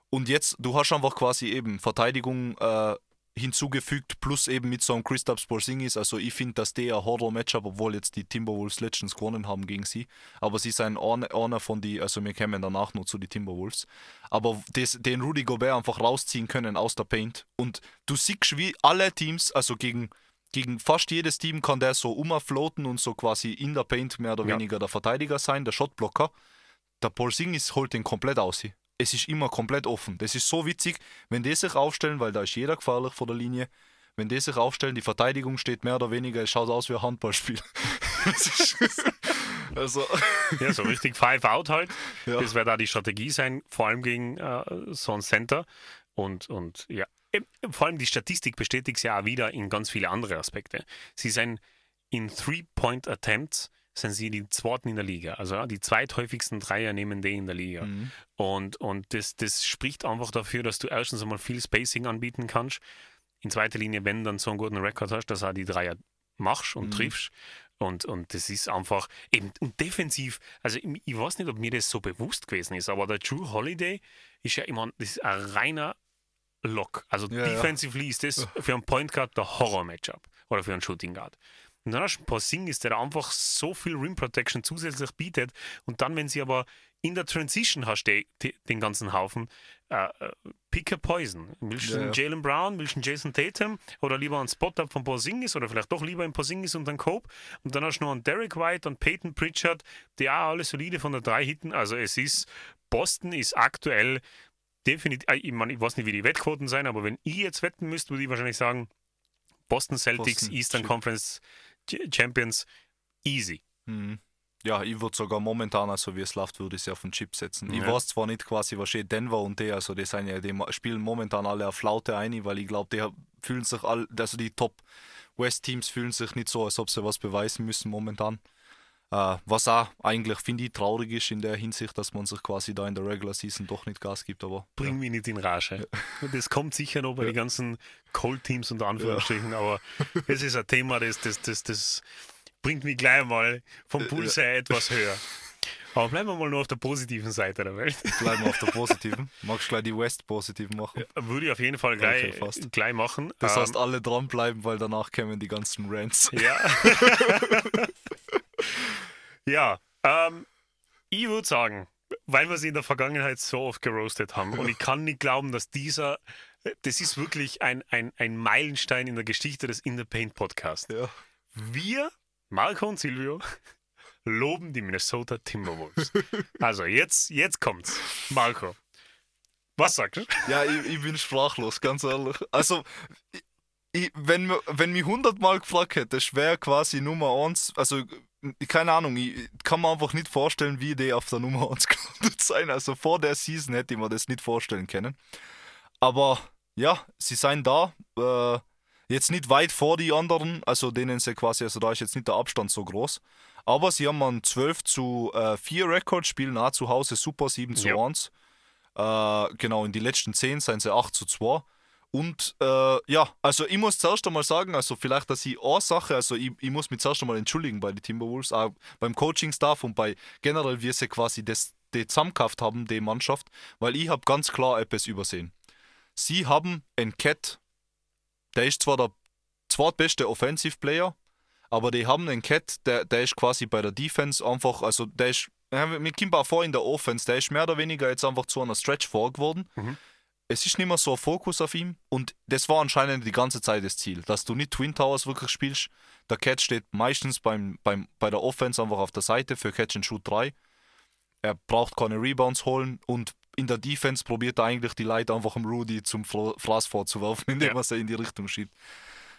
Und jetzt, du hast einfach quasi eben Verteidigung, äh, hinzugefügt, plus eben mit so einem Christoph Porzingis. Also ich finde, dass der ein Horror-Matchup, obwohl jetzt die Timberwolves letztens gewonnen haben gegen sie. Aber sie sind einer, einer von die, also wir kommen danach noch zu den Timberwolves. Aber das, den Rudy Gobert einfach rausziehen können aus der Paint. Und du siehst, wie alle Teams, also gegen, gegen fast jedes Team kann der so umfloaten und so quasi in der Paint mehr oder
Ja.
weniger der Verteidiger sein, der Shotblocker. Der Porzingis holt den komplett aus. Es ist immer komplett offen. Das ist so witzig, wenn die sich aufstellen, weil da ist jeder gefährlich vor der Linie. Wenn die sich aufstellen, die Verteidigung steht mehr oder weniger, es schaut aus wie ein Handballspiel. Also,
Ja, so richtig Five Out halt.
Ja.
Das wird da die Strategie sein, vor allem gegen äh, so ein Center. Und, und ja, vor allem die Statistik bestätigt es ja auch wieder in ganz viele andere Aspekte. Sie sind in Three-Point-Attempts sind sie die zweiten in der Liga. Also die zweithäufigsten Dreier nehmen die in der Liga.
Mhm.
Und, und das, das spricht einfach dafür, dass du erstens einmal viel Spacing anbieten kannst. In zweiter Linie, wenn du dann so einen guten Rekord hast, dass du auch die Dreier machst und
Mhm.
triffst. Und, und das ist einfach eben und defensiv, also ich, ich weiß nicht, ob mir das so bewusst gewesen ist, aber der Drew Holiday ist ja immer, das ist ein reiner Lock. Also
Ja, ja.
defensively ist das für einen Point Guard der Horror-Matchup oder für einen Shooting Guard. Und dann hast du einen Porzingis, der da einfach so viel Rim Protection zusätzlich bietet. Und dann, wenn sie aber in der Transition hast, die, die, den ganzen Haufen, äh, äh, pick a poison. Willst du
Ja,
einen
ja.
Jalen Brown, willst du einen Jason Tatum oder lieber einen Spot-Up von Porzingis oder vielleicht doch lieber einen Porzingis und einen Cope. Und dann hast du noch einen Derek White und Peyton Pritchard, die auch alle solide von der 3 hitten. Also es ist, Boston ist aktuell definitiv, äh, ich, meine, ich weiß nicht, wie die Wettquoten sein, aber wenn ich jetzt wetten müsste, würde ich wahrscheinlich sagen, Boston Celtics,
Boston,
Eastern
shit.
Conference Ch- Champions, easy.
Mhm. Ja, ich würde sogar momentan, also wie es läuft, würde ich sie auf den Chip setzen. Ich
Ja.
weiß zwar nicht quasi, was steht Denver und die, also die sind ja, die spielen momentan alle auf Flaute ein, weil ich glaube, die fühlen sich all, also die Top West Teams fühlen sich nicht so, als ob sie was beweisen müssen momentan. Äh, was auch eigentlich, finde ich, traurig ist in der Hinsicht, dass man sich quasi da in der Regular Season doch nicht Gas gibt, aber
Bring mich nicht in Rage. Das kommt sicher noch bei den ganzen Cold-Teams unter Anführungsstrichen, aber es ist ein Thema, das, das, das, das bringt mich gleich mal vom Puls her etwas höher. Aber bleiben wir mal nur auf der positiven Seite der Welt.
bleiben wir auf der positiven. Magst du gleich die West positiven machen?
Würde ich auf jeden Fall gleich,
Okay,
gleich machen.
Das
Ähm,
heißt, alle dranbleiben, weil danach kämen die ganzen Rants.
Ja. ja, ähm, ich würde sagen, weil wir sie in der Vergangenheit so oft geroastet haben und ich kann nicht glauben, dass dieser, das ist wirklich ein, ein, ein Meilenstein in der Geschichte des In the Paint Podcasts.
Ja.
Wir, Marco und Silvio, loben die Minnesota Timberwolves. Also jetzt, jetzt kommt's. Marco, was sagst du?
Ja, ich, ich bin sprachlos, ganz ehrlich. Also, ich, wenn, wenn mich hundertmal gefragt hätte, das wäre quasi Nummer 1, also keine Ahnung, ich kann mir einfach nicht vorstellen, wie die auf der Nummer 1 gelandet sein. Also vor der Season hätte ich mir das nicht vorstellen können. Aber ja, sie sind da. Äh, jetzt nicht weit vor die anderen, also denen sie quasi, also da ist jetzt nicht der Abstand so groß. Aber sie haben einen 12 zu äh, 4 Rekord, spielen auch zu Hause super 7 zu
Ja.
1. Äh, genau, in die letzten 10 sind sie 8 zu 2. Und äh, ja, also ich muss zuerst einmal sagen, also vielleicht, dass ich eine Sache, also ich, ich muss mich zuerst einmal entschuldigen bei den Timberwolves, auch beim Coaching-Staff und bei generell, wie sie quasi das die zusammengekauft haben, die Mannschaft, weil ich habe ganz klar etwas übersehen. Sie haben einen Cat, der ist zwar der zweitbeste Offensive Player, aber die haben einen Cat, der, der ist quasi bei der Defense einfach, also der ist, kommt auch vor in der Offense, der ist mehr oder weniger jetzt einfach zu einer Stretch vor geworden.
Mhm.
Es ist nicht mehr so ein Fokus auf ihm und das war anscheinend die ganze Zeit das Ziel, dass du nicht Twin Towers wirklich spielst. Der Cat steht meistens beim, beim, bei der Offense einfach auf der Seite für Catch and Shoot 3. Er braucht keine Rebounds holen und in der Defense probiert er eigentlich die Leute einfach im Rudy zum Fraß vorzuwerfen, indem
Ja.
er in die Richtung schiebt.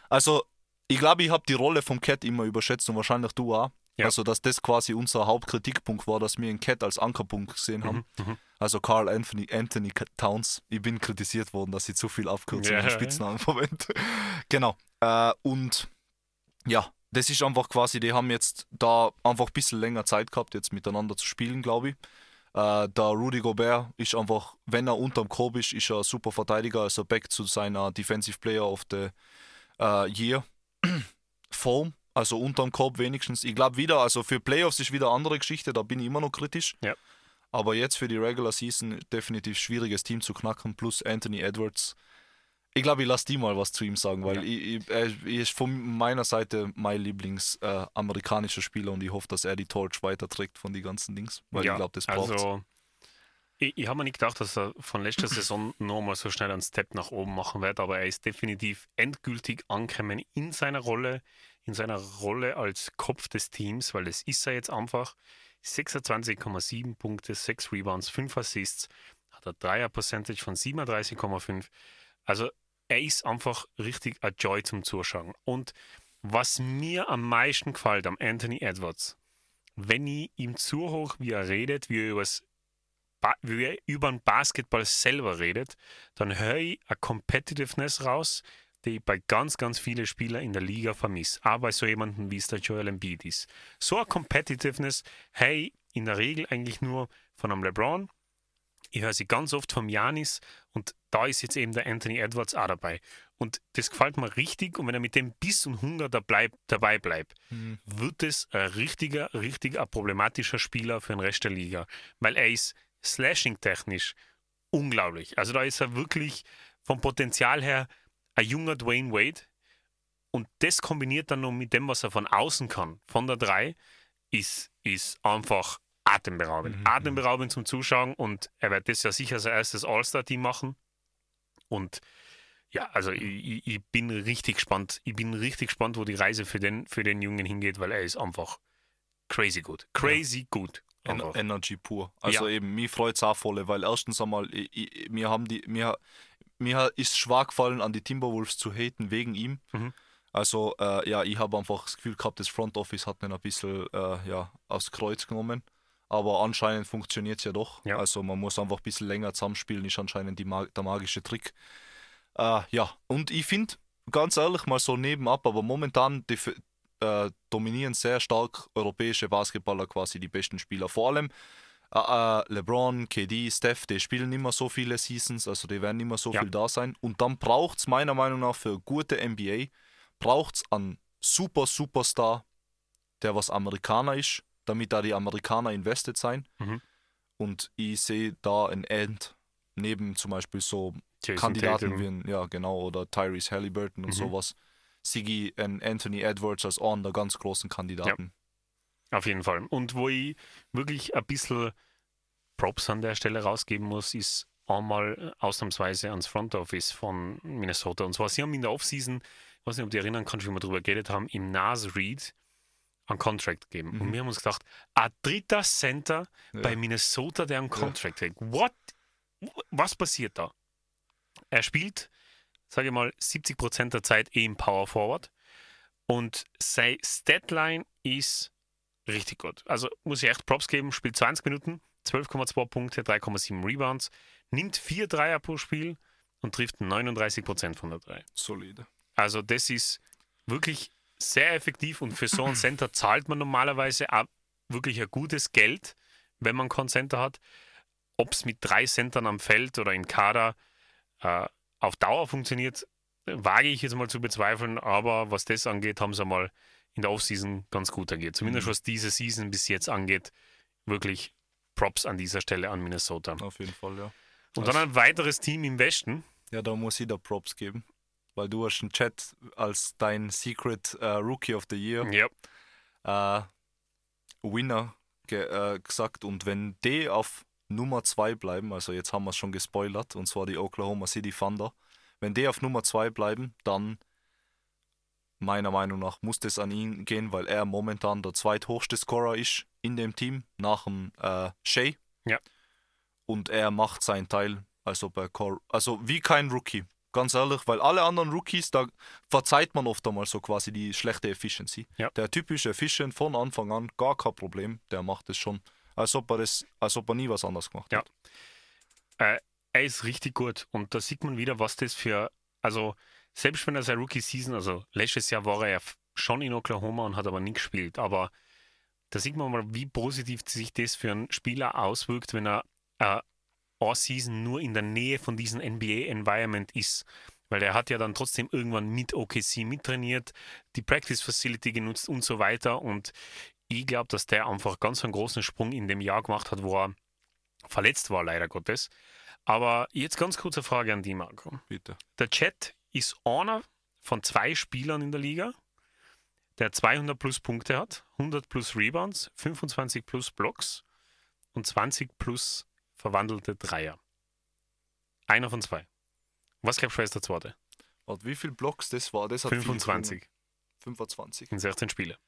Also, ich glaube, ich habe die Rolle vom Cat immer überschätzt und wahrscheinlich du auch.
Ja.
Also, dass das quasi unser Hauptkritikpunkt war, dass wir einen Cat als Ankerpunkt gesehen haben.
Mhm.
Also Carl Anthony, Anthony Towns. Ich bin kritisiert worden, dass ich zu viel Abkürzungen
Ja.
und Spitznamen verwende. genau. Äh, und ja, das ist einfach quasi, die haben jetzt da einfach ein bisschen länger Zeit gehabt, jetzt miteinander zu spielen, glaube ich. Äh, der Rudy Gobert ist einfach, wenn er unterm Korb ist, ist er ein super Verteidiger, also back zu seiner Defensive Player of the äh, Year Form, also unterm Korb wenigstens. Ich glaube wieder, also für Playoffs ist wieder eine andere Geschichte, da bin ich immer noch kritisch.
Ja.
Aber jetzt für die Regular Season definitiv schwieriges Team zu knacken, plus Anthony Edwards. Ich glaube, ich lasse die mal was zu ihm sagen, weil
Ja.
ich, ich, er ist von meiner Seite mein Lieblings äh, Spieler und ich hoffe, dass er die Torch weiterträgt von den ganzen Dings, weil ich glaube, das braucht
Also, ich, ich habe mir nicht gedacht, dass er von letzter Saison nochmal so schnell einen Step nach oben machen wird, aber er ist definitiv endgültig angekommen in seiner Rolle, in seiner Rolle als Kopf des Teams, weil das ist er jetzt einfach. 26,7 Punkte, 6 Rebounds, 5 Assists, hat er Dreier-Percentage von 37,5. Also er ist einfach richtig a Joy zum Zuschauen. Und was mir am meisten gefällt am Anthony Edwards, wenn ich ihm zuhöre, wie er redet, wie er, übers wie er über den Basketball selber redet, dann höre ich eine Competitiveness raus, die ich bei ganz, ganz vielen Spielern in der Liga vermisse. Auch bei so jemandem wie es der Joel Embiid ist. So eine Competitiveness, hey, in der Regel eigentlich nur von einem LeBron. Ich höre sie ganz oft vom Janis und da ist jetzt eben der Anthony Edwards auch dabei. Und das gefällt mir richtig und wenn er mit dem Biss und Hunger dabei, dabei bleibt,
Mhm.
wird es ein richtiger, richtiger problematischer Spieler für den Rest der Liga. Weil er ist slashing-technisch unglaublich. Also da ist er wirklich vom Potenzial her ein junger Dwayne Wade. Und das kombiniert dann noch mit dem, was er von außen kann, von der 3, ist, ist einfach atemberaubend.
Mhm.
Atemberaubend zum Zuschauen und er wird das ja sicher sein erstes All-Star-Team machen. Und ja, also ich, ich, ich bin richtig gespannt. Ich bin richtig gespannt, wo die Reise für den, für den Jungen hingeht, weil er ist einfach crazy gut. Crazy gut.
En
Einfach.
Energy pur. Also
Ja.
eben, mir freut es auch voll, weil erstens einmal, ich, ich, mir haben die, mir, mir ist schwer gefallen, an die Timberwolves zu haten wegen ihm.
Mhm.
Also, äh, ja, ich habe einfach das Gefühl gehabt, das Front Office hat ihn ein bisschen äh, ja, aufs Kreuz genommen. Aber anscheinend funktioniert es ja doch.
Ja.
Also man muss einfach ein bisschen länger zusammenspielen, ist anscheinend Mag der magische Trick. Äh, ja, und ich finde, ganz ehrlich, mal so nebenab, aber momentan die, äh, dominieren sehr stark europäische Basketballer quasi die besten Spieler. Vor allem äh, äh, LeBron, KD, Steph, die spielen nicht mehr so viele Seasons, also die werden nicht mehr so
Ja.
viel da sein. Und dann braucht es meiner Meinung nach für gute NBA, braucht es einen super Superstar, der was Amerikaner ist, damit da die Amerikaner invested sein.
Mhm.
Und ich sehe da ein End neben zum Beispiel so
Jason
Kandidaten
Tatum.
wie ein, ja genau, oder Tyrese Halliburton und
Mhm.
sowas. Sigi und Anthony Edwards als einen der ganz großen Kandidaten.
Auf jeden Fall. Und wo ich wirklich ein bisschen Props an der Stelle rausgeben muss, ist einmal ausnahmsweise ans Front Office von Minnesota. Und zwar, sie haben in der Offseason, ich weiß nicht, ob du erinnern kannst, wie wir darüber geredet haben, im Nas Reed einen Contract gegeben. Und
Mhm.
wir haben uns gedacht, ein dritter Center
Ja.
bei Minnesota, der einen Contract kriegt. What? Was passiert da? Er spielt, sage ich mal, 70% der Zeit eh im Power Forward. Und sein Statline ist richtig gut. Also muss ich echt Props geben, spielt 20 Minuten, 12,2 Punkte, 3,7 Rebounds, nimmt vier Dreier pro Spiel und trifft 39% von der Drei.
Solide.
Also das ist wirklich sehr effektiv und für so einen Center zahlt man normalerweise auch wirklich ein gutes Geld, wenn man keinen Center hat. Ob es mit drei Centern am Feld oder im Kader äh, auf Dauer funktioniert, wage ich jetzt mal zu bezweifeln, aber was das angeht, haben sie mal in der Offseason ganz gut agiert. Zumindest
Mhm.
was diese Season bis jetzt angeht, wirklich Props an dieser Stelle an Minnesota.
Auf jeden Fall, ja.
Und
Das-
dann ein weiteres Team im Westen.
Ja, da muss ich da Props geben. Weil du hast einen Chat als dein Secret äh, Rookie of the Year
Ja,
äh, Winner ge äh, gesagt. Und wenn die auf Nummer 2 bleiben, also jetzt haben wir es schon gespoilert, und zwar die Oklahoma City Thunder, wenn die auf Nummer 2 bleiben, dann meiner Meinung nach muss das an ihn gehen, weil er momentan der zweithochste Scorer ist in dem Team, nach dem äh, Shea.
Ja.
Und er macht seinen Teil, also bei Cor also wie kein Rookie. Ganz ehrlich, weil alle anderen Rookies, da verzeiht man oft einmal so quasi die schlechte Efficiency.
Ja.
Der typische Efficient von Anfang an, gar kein Problem, der macht es schon, als ob er, das, als ob er nie was anderes gemacht
Ja.
hat.
er ist richtig gut. Und da sieht man wieder, was das für. Also, selbst wenn er seine Rookie-Season, also letztes Jahr war er ja schon in Oklahoma und hat aber nicht gespielt. Aber da sieht man mal, wie positiv sich das für einen Spieler auswirkt, wenn er äh, All-Season nur in der Nähe von diesem NBA-Environment ist. Weil er hat ja dann trotzdem irgendwann mit OKC mittrainiert, die Practice-Facility genutzt und so weiter. Und ich glaube, dass der einfach ganz einen großen Sprung in dem Jahr gemacht hat, wo er verletzt war, leider Gottes. Aber jetzt ganz kurze Frage an die, Marco.
Bitte.
Der Chat ist einer von zwei Spielern in der Liga, der 200 plus Punkte hat, 100 plus Rebounds, 25 plus Blocks und 20 plus verwandelte Dreier. Einer von zwei. Was glaubst du, ist der zweite?
Warte, wie viele Blocks das war? Das hat viel
25
geklungen. 25.
in 16 Spiele.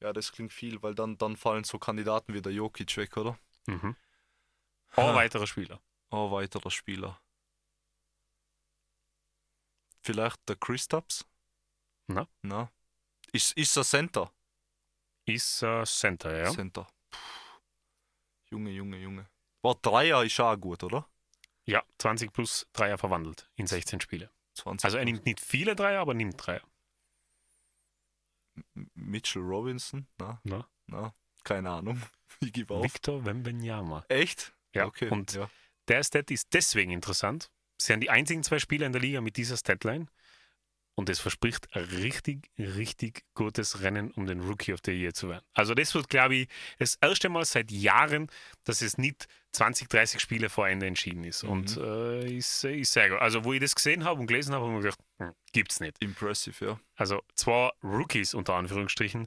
Ja, das klingt viel, weil dann, dann fallen so Kandidaten wie der Jokic weg, oder?
Mhm.
Ha.
Ein weiterer Spieler.
Oh, weiterer Spieler. Vielleicht der Christaps?
Na?
Na. Ist, ist er Center?
Ist äh, Center, ja.
Center. Puh. Junge, Junge, Junge. War Dreier ist auch gut, oder?
Ja, 20 plus Dreier verwandelt in 16 Spiele.
20
Also er nimmt nicht viele Dreier, aber nimmt Dreier.
Mitchell Robinson? Na,
Na?
na, keine Ahnung. Ich gebe auf.
Victor Wembanyama.
Echt?
Ja,
okay.
und
ja.
Der Stat ist deswegen interessant. Sie sind die einzigen zwei Spieler in der Liga mit dieser Statline. Und es verspricht ein richtig, richtig gutes Rennen, um den Rookie of the Year zu werden. Also das wird, glaube ich, das erste Mal seit Jahren, dass es nicht 20, 30 Spiele vor Ende entschieden ist.
Mhm.
Und äh, ist, ist sehr gut. Also wo ich das gesehen habe und gelesen habe, habe ich mir gedacht, hm, gibt's nicht.
Impressive, ja.
Also zwei Rookies unter Anführungsstrichen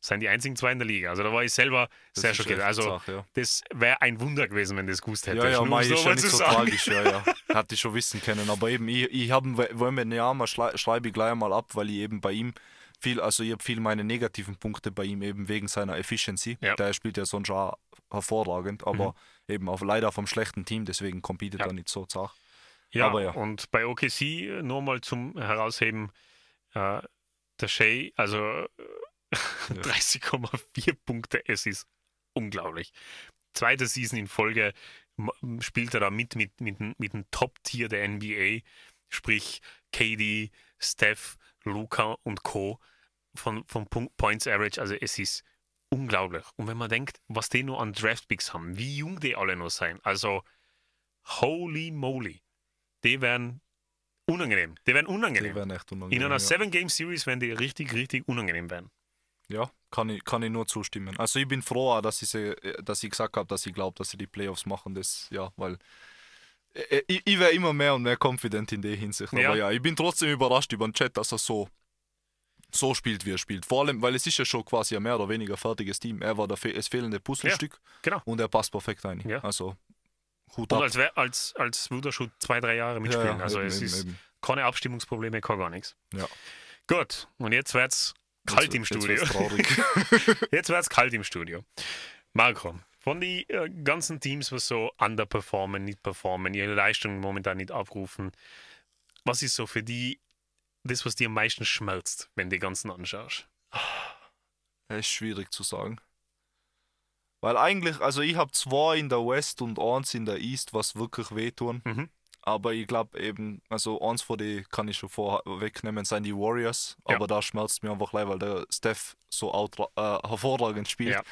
sind die einzigen zwei in der Liga. Also da war ich selber
Das
sehr schockiert. Also
Sache, ja.
das wäre ein Wunder gewesen, wenn das gewusst hätte.
Ja, ja, Mai ist ja
mal
nicht so
sagen.
tragisch, ja, ja. Hatte ich schon wissen können. Aber eben, ich, ich habe Wembanyama schrei, schreibe ich gleich mal ab, weil ich eben bei ihm viel, also ich habe viel meine negativen Punkte bei ihm eben wegen seiner Efficiency.
Ja.
Der spielt ja sonst auch hervorragend, aber eben auch leider vom schlechten Team, deswegen competet
Ja.
er nicht so zart.
Ja,
Aber ja.
und bei OKC äh, nur mal zum Herausheben, äh, der Shea, also äh, 30,4 Punkte, es ist unglaublich. Zweite Season in Folge spielt er da mit, mit, mit, dem- mit dem Top-Tier der NBA, sprich KD, Steph, Luca und Co. von, von Points Average, also es ist unglaublich. Und wenn man denkt, was die nur an Draftpicks haben, wie jung die alle noch sein, also holy moly, die werden unangenehm. Die werden
Die
unangenehm.
wären echt
In
unangenehm.
einer
ja.
Seven-Game-Series werden die richtig, richtig unangenehm werden.
Ja, kann ich, kann ich nur zustimmen. Also ich bin froh, dass ich, sie, dass ich gesagt habe, dass ich glaube, dass sie die Playoffs machen. Das, ja, weil äh, ich, ich wäre immer mehr und mehr confident in der Hinsicht. Aber
Ja.
ja. ich bin trotzdem überrascht über den Chat, dass er so, so spielt, wie er spielt. Vor allem, weil es ist ja schon quasi ein mehr oder weniger fertiges Team. Er war das fehlende Puzzlestück
genau.
und er passt perfekt rein.
Ja.
Also Hut
Und
ab.
als, als, als würde er schon zwei, drei Jahre mitspielen. also
eben,
es
eben,
ist
eben.
keine Abstimmungsprobleme, kein gar nichts.
Ja.
Gut, und jetzt wird's kalt
Jetzt-
im
jetzt
Studio.
wird's.
Jetzt wird's kalt im Studio. Marco, von den äh, ganzen Teams, was so underperformen, nicht performen, ihre Leistung momentan nicht abrufen, was ist so für die das, was dir am meisten schmerzt, wenn du die ganzen anschaust?
Es ist schwierig zu sagen. Weil eigentlich, also ich habe zwei in der West und eins in der East, was wirklich wehtun.
Mhm.
Aber ich glaube eben, also eins von die kann ich schon vorwegnehmen, sind die Warriors.
Ja.
Aber da schmerzt mir einfach leid, weil der Steph so äh, hervorragend spielt
Ja.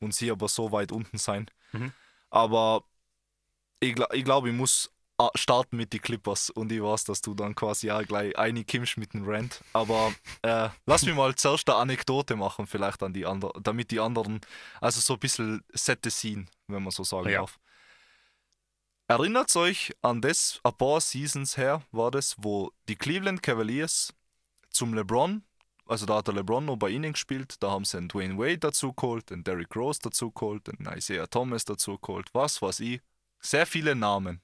und sie aber so weit unten sein.
Mhm.
Aber ich, ich glaube, ich muss äh, starten mit den Clippers und ich weiß, dass du dann quasi auch gleich einkommst mit dem Rant. Aber äh, lass mich mal zuerst eine Anekdote machen, vielleicht an die anderen, damit die anderen, also so ein bisschen sette Scene, wenn man so sagen
Ja.
darf. Erinnert euch an das, ein paar Seasons her war das, wo die Cleveland Cavaliers zum LeBron, also da hat der LeBron noch bei ihnen gespielt, da haben sie einen Dwayne Wade dazu geholt, den Derrick Rose dazu geholt, den Isaiah Thomas dazu geholt, was weiß ich. Sehr viele Namen.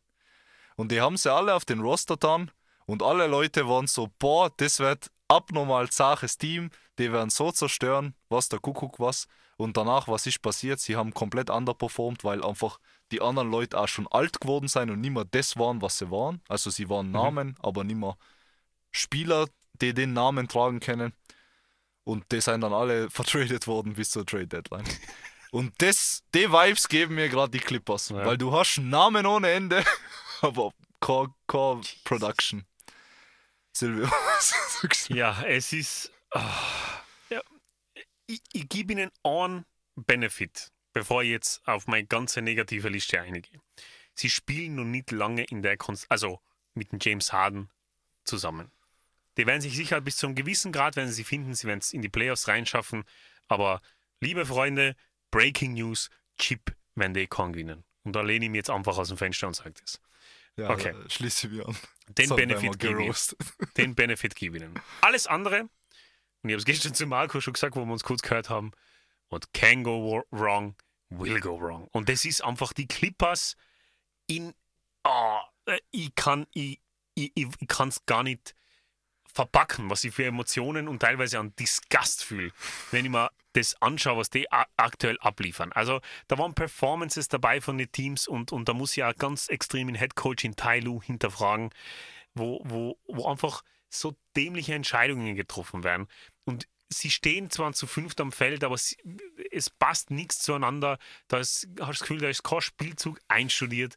Und die haben sie alle auf den Roster dann und alle Leute waren so, boah, das wird abnormal zaches Team, die werden so zerstören, was der Kuckuck was. Und danach, was ist passiert? Sie haben komplett underperformed, weil einfach die anderen Leute auch schon alt geworden sind und nicht mehr das waren, was sie waren. Also sie waren Namen, aber nicht mehr Spieler, die den Namen tragen können. Und die sind dann alle vertradet worden bis zur Trade Deadline. Und das, die Vibes geben mir gerade die Clippers.
Ja.
Weil du hast Namen ohne Ende, aber keine, keine Production. Silvio, was sagst du?
Ja, es ist. ja, ich ich gebe Ihnen einen Benefit, bevor ich jetzt auf meine ganze negative Liste eingehe. Sie spielen noch nicht lange in der Konst also mit dem James Harden zusammen. Die werden sich sicher bis zu einem gewissen Grad, wenn sie sie finden, sie werden es in die Playoffs reinschaffen. Aber liebe Freunde, Breaking News: Chip werden die keinen gewinnen. Und da lehne ich mich jetzt einfach aus dem Fenster und sage das.
Ja,
Okay.
schließe ich mich an.
Den Benefit. Den Benefit gebe ich ihnen. Alles andere, und ich habe es gestern zu Marco schon gesagt, wo wir uns kurz gehört haben, what can go wrong, will go wrong. Und das ist einfach die Clippers in, äh, ich kann ich, ich, ich es gar nicht verpacken, was ich für Emotionen und teilweise an Disgust fühle, wenn ich mir das anschaue, was die aktuell abliefern. Also da waren Performances dabei von den Teams und, und da muss ich auch ganz extrem den Headcoach in Tai Lu hinterfragen, wo, wo, wo einfach so dämliche Entscheidungen getroffen werden. Und sie stehen zwar zu fünft am Feld, aber sie, es passt nichts zueinander. Da ist, hast du das Gefühl, da ist kein Spielzug einstudiert.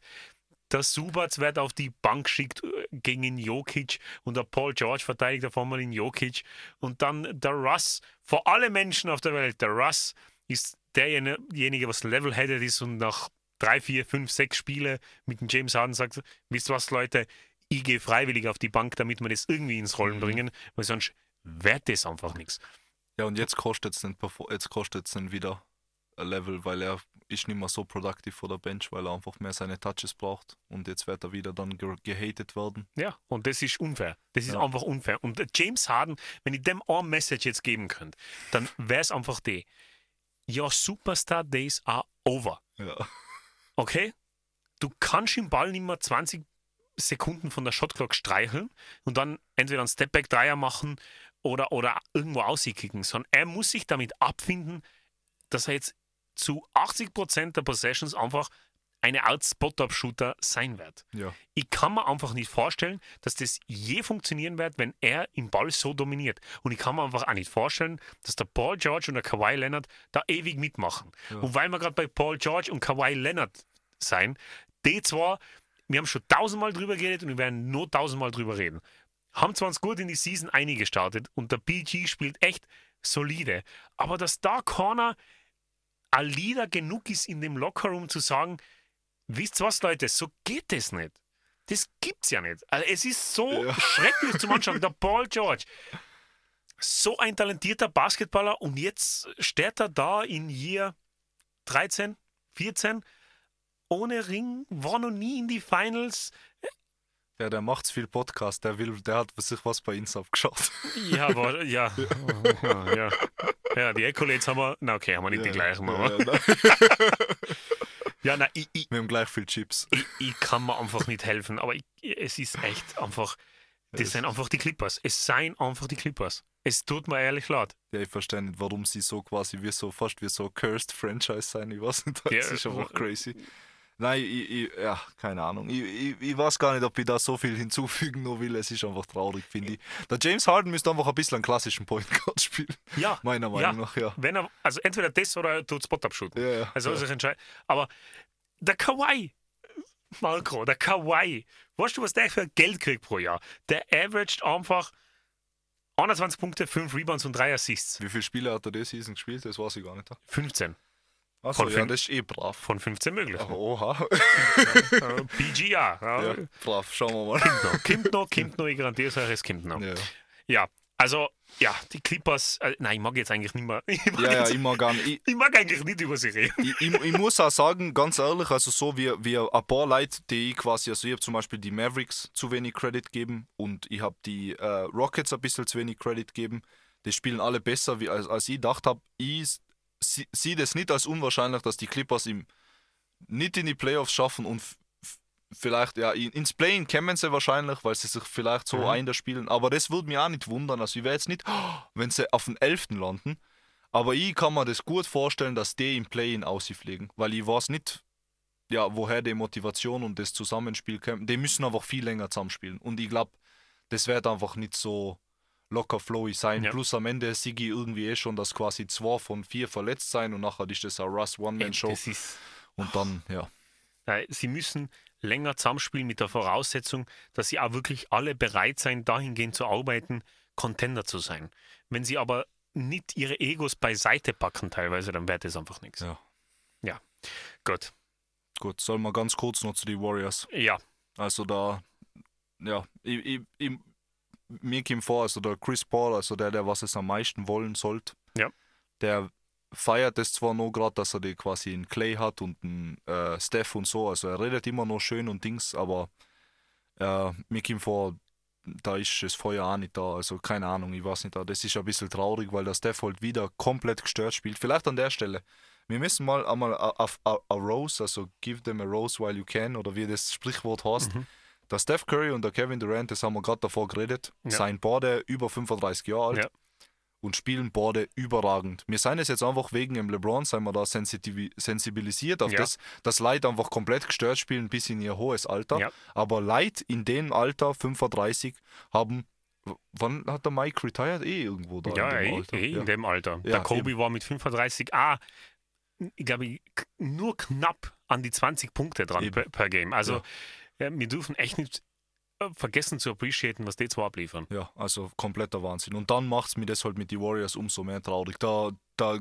Der Subac wird auf die Bank geschickt äh, gegen den Jokic und der Paul George verteidigt auf einmal den Jokic. Und dann der Russ, vor alle Menschen auf der Welt, der Russ ist derjenige, was level-headed ist und nach drei, vier, fünf, sechs Spiele mit dem James Harden sagt, wisst ihr was, Leute, ich gehe freiwillig auf die Bank, damit wir das irgendwie ins Rollen
Mhm.
bringen, weil sonst wird das einfach nichts.
Ja, und jetzt kostet es den, Perfor- jetzt kostet's den wieder ein Level, weil er ist nicht mehr so produktiv vor der Bench, weil er einfach mehr seine Touches braucht. Und jetzt wird er wieder dann ge gehatet werden.
Ja, und das ist unfair. Das ist
Ja.
einfach unfair. Und James Harden, wenn ich dem eine Message jetzt geben könnte, dann wäre es einfach die: Your Superstar Days are over.
Ja.
Okay? Du kannst den Ball nicht mehr 20 Sekunden von der Shotclock streicheln und dann entweder einen Stepback-Dreier machen oder, oder irgendwo auskicken, sondern er muss sich damit abfinden, dass er jetzt zu 80% der Possessions einfach eine Art Spot-Up-Shooter sein wird.
Ja.
Ich kann mir einfach nicht vorstellen, dass das je funktionieren wird, wenn er im Ball so dominiert. Und ich kann mir einfach auch nicht vorstellen, dass der Paul George und der Kawhi Leonard da ewig mitmachen.
Ja.
Und weil wir gerade bei Paul George und Kawhi Leonard sein, die zwar, wir haben schon tausendmal drüber geredet und wir werden nur tausendmal drüber reden, haben zwar uns gut in die Season eingestartet und der PG spielt echt solide, aber dass da ein Leader genug ist in dem Lockerroom zu sagen, wisst was, Leute, so geht das nicht. Das gibt's ja nicht. Also es ist so
Ja.
schrecklich zum Anschauen. Der Paul George, so ein talentierter Basketballer und jetzt steht er da in Jahr 13, 14 ohne Ring, war noch nie in die Finals.
Ja, der macht viel Podcast, der will, der hat sich was bei Insta abgeschaut.
Ja, aber, ja. ja. Ja, die Accolades haben wir, na okay, haben wir nicht die gleichen.
Ja,
aber.
ja, nein.
Ja, na, ich, ich,
Wir haben gleich viel Chips.
ich, ich kann mir einfach nicht helfen, aber ich, es ist echt einfach, das
Es-
sind einfach die Clippers. Es seien einfach die Clippers. Es tut mir ehrlich leid.
Ja, ich verstehe nicht, warum sie so quasi wie so, fast wie so Cursed Franchise sein. Ich weiß nicht, das
Ja,
ist einfach crazy. Nein, ich, ich, ja, keine Ahnung. Ich, ich, ich weiß gar nicht, ob ich da so viel hinzufügen noch will. Es ist einfach traurig, finde ich. Der James Harden müsste einfach ein bisschen einen klassischen Point Guard spielen.
Ja,
Meiner
ja.
Meinung nach, ja.
wenn er, also entweder das oder er tut Spot-Up shooten.
Ja, ja.
Also
ja.
sich entscheiden. Aber der Kawhi, Marco, der Kawhi, weißt du, was der für Geld kriegt pro Jahr? Der averaged einfach 21 Punkte, 5 Rebounds und 3 Assists.
Wie viele Spiele hat er diese Season gespielt? Das weiß ich gar nicht.
15
Achso,
Von
ja, das ist eh brav.
von 15 möglich.
Aber oha.
Äh, PGA. Ja.
brav, schauen wir mal.
Kommt noch, kommt noch, kommt noch, ich garantiere es euch, es kommt noch.
Ja,
Ja, also, ja, die Clippers, äh, nein, ich mag jetzt eigentlich nicht mehr. Ich mag,
ja, ja
jetzt,
ich mag gar nicht. Ich,
ich mag eigentlich nicht über sie reden.
ich, ich, ich muss auch sagen, ganz ehrlich, also so wie, wie ein paar Leute, die ich quasi, also ich habe zum Beispiel die Mavericks zu wenig Credit gegeben und ich habe die äh, Rockets ein bisschen zu wenig Credit gegeben. Die spielen alle besser, wie, als, als ich gedacht habe. Ich sie- sehe das nicht als unwahrscheinlich, dass die Clippers im, nicht in die Playoffs schaffen und vielleicht, ja, in- ins Play-In kämen sie wahrscheinlich, weil sie sich vielleicht so
Mhm.
einspielen. Aber das würde mich auch nicht wundern. Also ich wäre jetzt nicht, wenn sie auf den 11. landen. Aber ich kann mir das gut vorstellen, dass die im Play-In ausfliegen, weil ich weiß nicht, ja, woher die Motivation und das Zusammenspiel kommt. Die müssen einfach viel länger zusammenspielen. Und ich glaube, das wird einfach nicht so locker flowy sein.
Ja.
Plus am Ende sehe ich irgendwie eh schon, dass quasi zwei von vier verletzt sein und nachher ist das eine Russ One-Man-Show.
Das ist,
Und dann, ja.
Sie müssen länger zusammenspielen mit der Voraussetzung, dass sie auch wirklich alle bereit sein, dahingehend zu arbeiten, Contender zu sein. Wenn sie aber nicht ihre Egos beiseite packen teilweise, dann wird es einfach nichts.
Ja.
Ja, gut.
Gut, sollen wir ganz kurz noch zu den Warriors.
Ja,
Also da, ja, ich, ich, ich, mir kommt vor, also der Chris Paul, also der, der was es am meisten wollen sollte,
Ja.
der feiert es zwar noch gerade, dass er die quasi einen Clay hat und einen äh, Steph und so, also er redet immer noch schön und Dings, aber äh, mir kommt vor, da ist das Feuer auch nicht da. Also keine Ahnung, ich weiß nicht. Das ist ein bisschen traurig, weil das Steph halt wieder komplett gestört spielt. Vielleicht an der Stelle. Wir müssen mal einmal auf a, a, Rose, also give them a rose while you can, oder wie das Sprichwort heißt. Mhm. Der Steph Curry und der Kevin Durant, das haben wir gerade davor geredet, ja. seien beide über 35 Jahre alt. Ja und spielen beide überragend. Wir sind es jetzt einfach wegen dem LeBron, sind wir da sensibilisiert auf ja. das, dass Leute einfach komplett gestört spielen bis in ihr hohes Alter. Ja. Aber Leute in dem Alter, 35, haben Wann hat der Mike retired? Eh irgendwo da.
Ja, in dem eh, Alter. Eh ja. in dem Alter. der Kobe eben. war mit 35 ah, ich glaube, nur knapp an die 20 Punkte dran per, per, Game. Also, wir dürfen echt nicht vergessen zu appreciaten, was die zwei abliefern.
Ja, also kompletter Wahnsinn. Und dann macht es mir das halt mit den Warriors umso mehr traurig. Da, da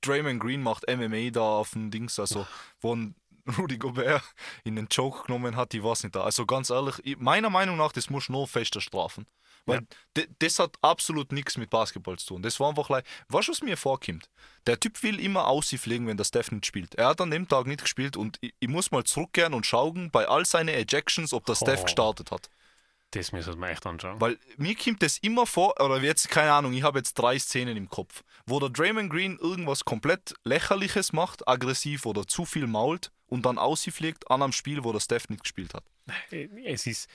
Draymond Green macht MMA da auf dem Dings, also wo ein Rudy Gobert in den Joke genommen hat, ich weiß nicht da. Also ganz ehrlich, meiner Meinung nach, das muss nur fester strafen. Weil ja. das hat absolut nichts mit Basketball zu tun. Das war einfach, like, weißt du, was mir vorkommt? Der Typ will immer aussieflegen, wenn der Steph nicht spielt. Er hat an dem Tag nicht gespielt und ich, ich muss mal zurückkehren und schauen bei all seinen Ejections, ob der oh. Steph gestartet hat.
Das müssen wir echt anschauen.
Weil mir kommt das immer vor, oder jetzt, keine Ahnung, ich habe jetzt drei Szenen im Kopf, wo der Draymond Green irgendwas komplett Lächerliches macht, aggressiv oder zu viel mault und dann aussieflegt an einem Spiel, wo der Steph nicht gespielt hat.
Es ist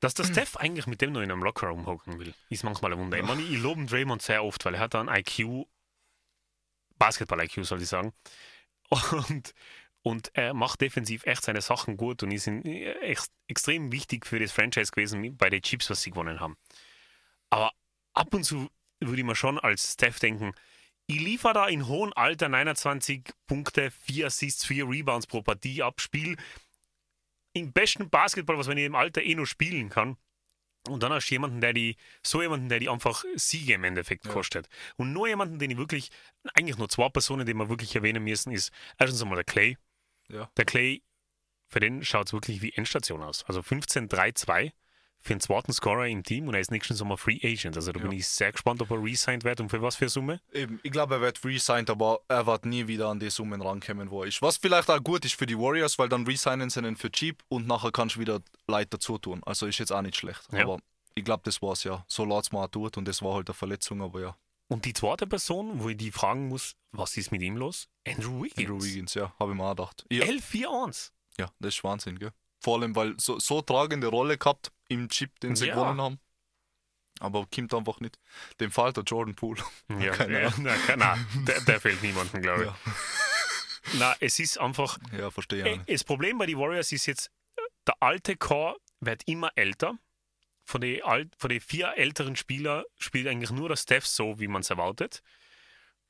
dass der Steph eigentlich mit dem noch in einem Lockerroom hocken will, ist manchmal ein Wunder. Ich, meine, ich lobe Draymond sehr oft, weil er hat einen IQ, Basketball-IQ soll ich sagen, und, und er macht defensiv echt seine Sachen gut und ist ex extrem wichtig für das Franchise gewesen bei den Chips, was sie gewonnen haben. Aber ab und zu würde ich mir schon als Steph denken, ich liefere da in hohem Alter 29 Punkte, 4 Assists, 4 Rebounds pro Partie ab, Spiel im besten Basketball, was man in dem Alter eh nur spielen kann. Und dann hast du jemanden, der die, so jemanden, der die einfach Siege im Endeffekt ja. kostet. Und nur jemanden, den ich wirklich, eigentlich nur zwei Personen, die wir wirklich erwähnen müssen, ist erstens einmal der Clay. Ja. Der Clay, für den schaut es wirklich wie Endstation aus. Also 15-3-2 für einen zweiten Scorer im Team und er ist nächsten Sommer Free Agent. Also da ja. bin ich sehr gespannt, ob er resigned wird und für was für Summe.
Eben, ich glaube, er wird resigned, aber er wird nie wieder an die Summen rankommen, wo er ist. Was vielleicht auch gut ist für die Warriors, weil dann resignen sie ihn für cheap und nachher kannst du wieder Leute dazu tun. Also ist jetzt auch nicht schlecht. Ja. Aber ich glaube, das war es ja. So laut es mal tut und das war halt eine Verletzung, aber ja.
Und die zweite Person, wo ich die fragen muss, was ist mit ihm los? Andrew Wiggins.
Andrew Wiggins, ja, habe ich mir auch gedacht.
Ja. 11-4-1.
Ja, das ist Wahnsinn, gell? Vor allem, weil so, so tragende Rolle gehabt im Chip, den sie ja. gewonnen haben. Aber kommt einfach nicht. Dem fehlt der Jordan Poole.
Ja, Keine ja, na, na, der, der fehlt niemandem, glaube ich. Ja. Na, es ist einfach.
Ja, verstehe.
Ich das Problem bei den Warriors ist jetzt, der alte Core wird immer älter. Von den, von den vier älteren Spielern spielt eigentlich nur der Steph so, wie man es erwartet.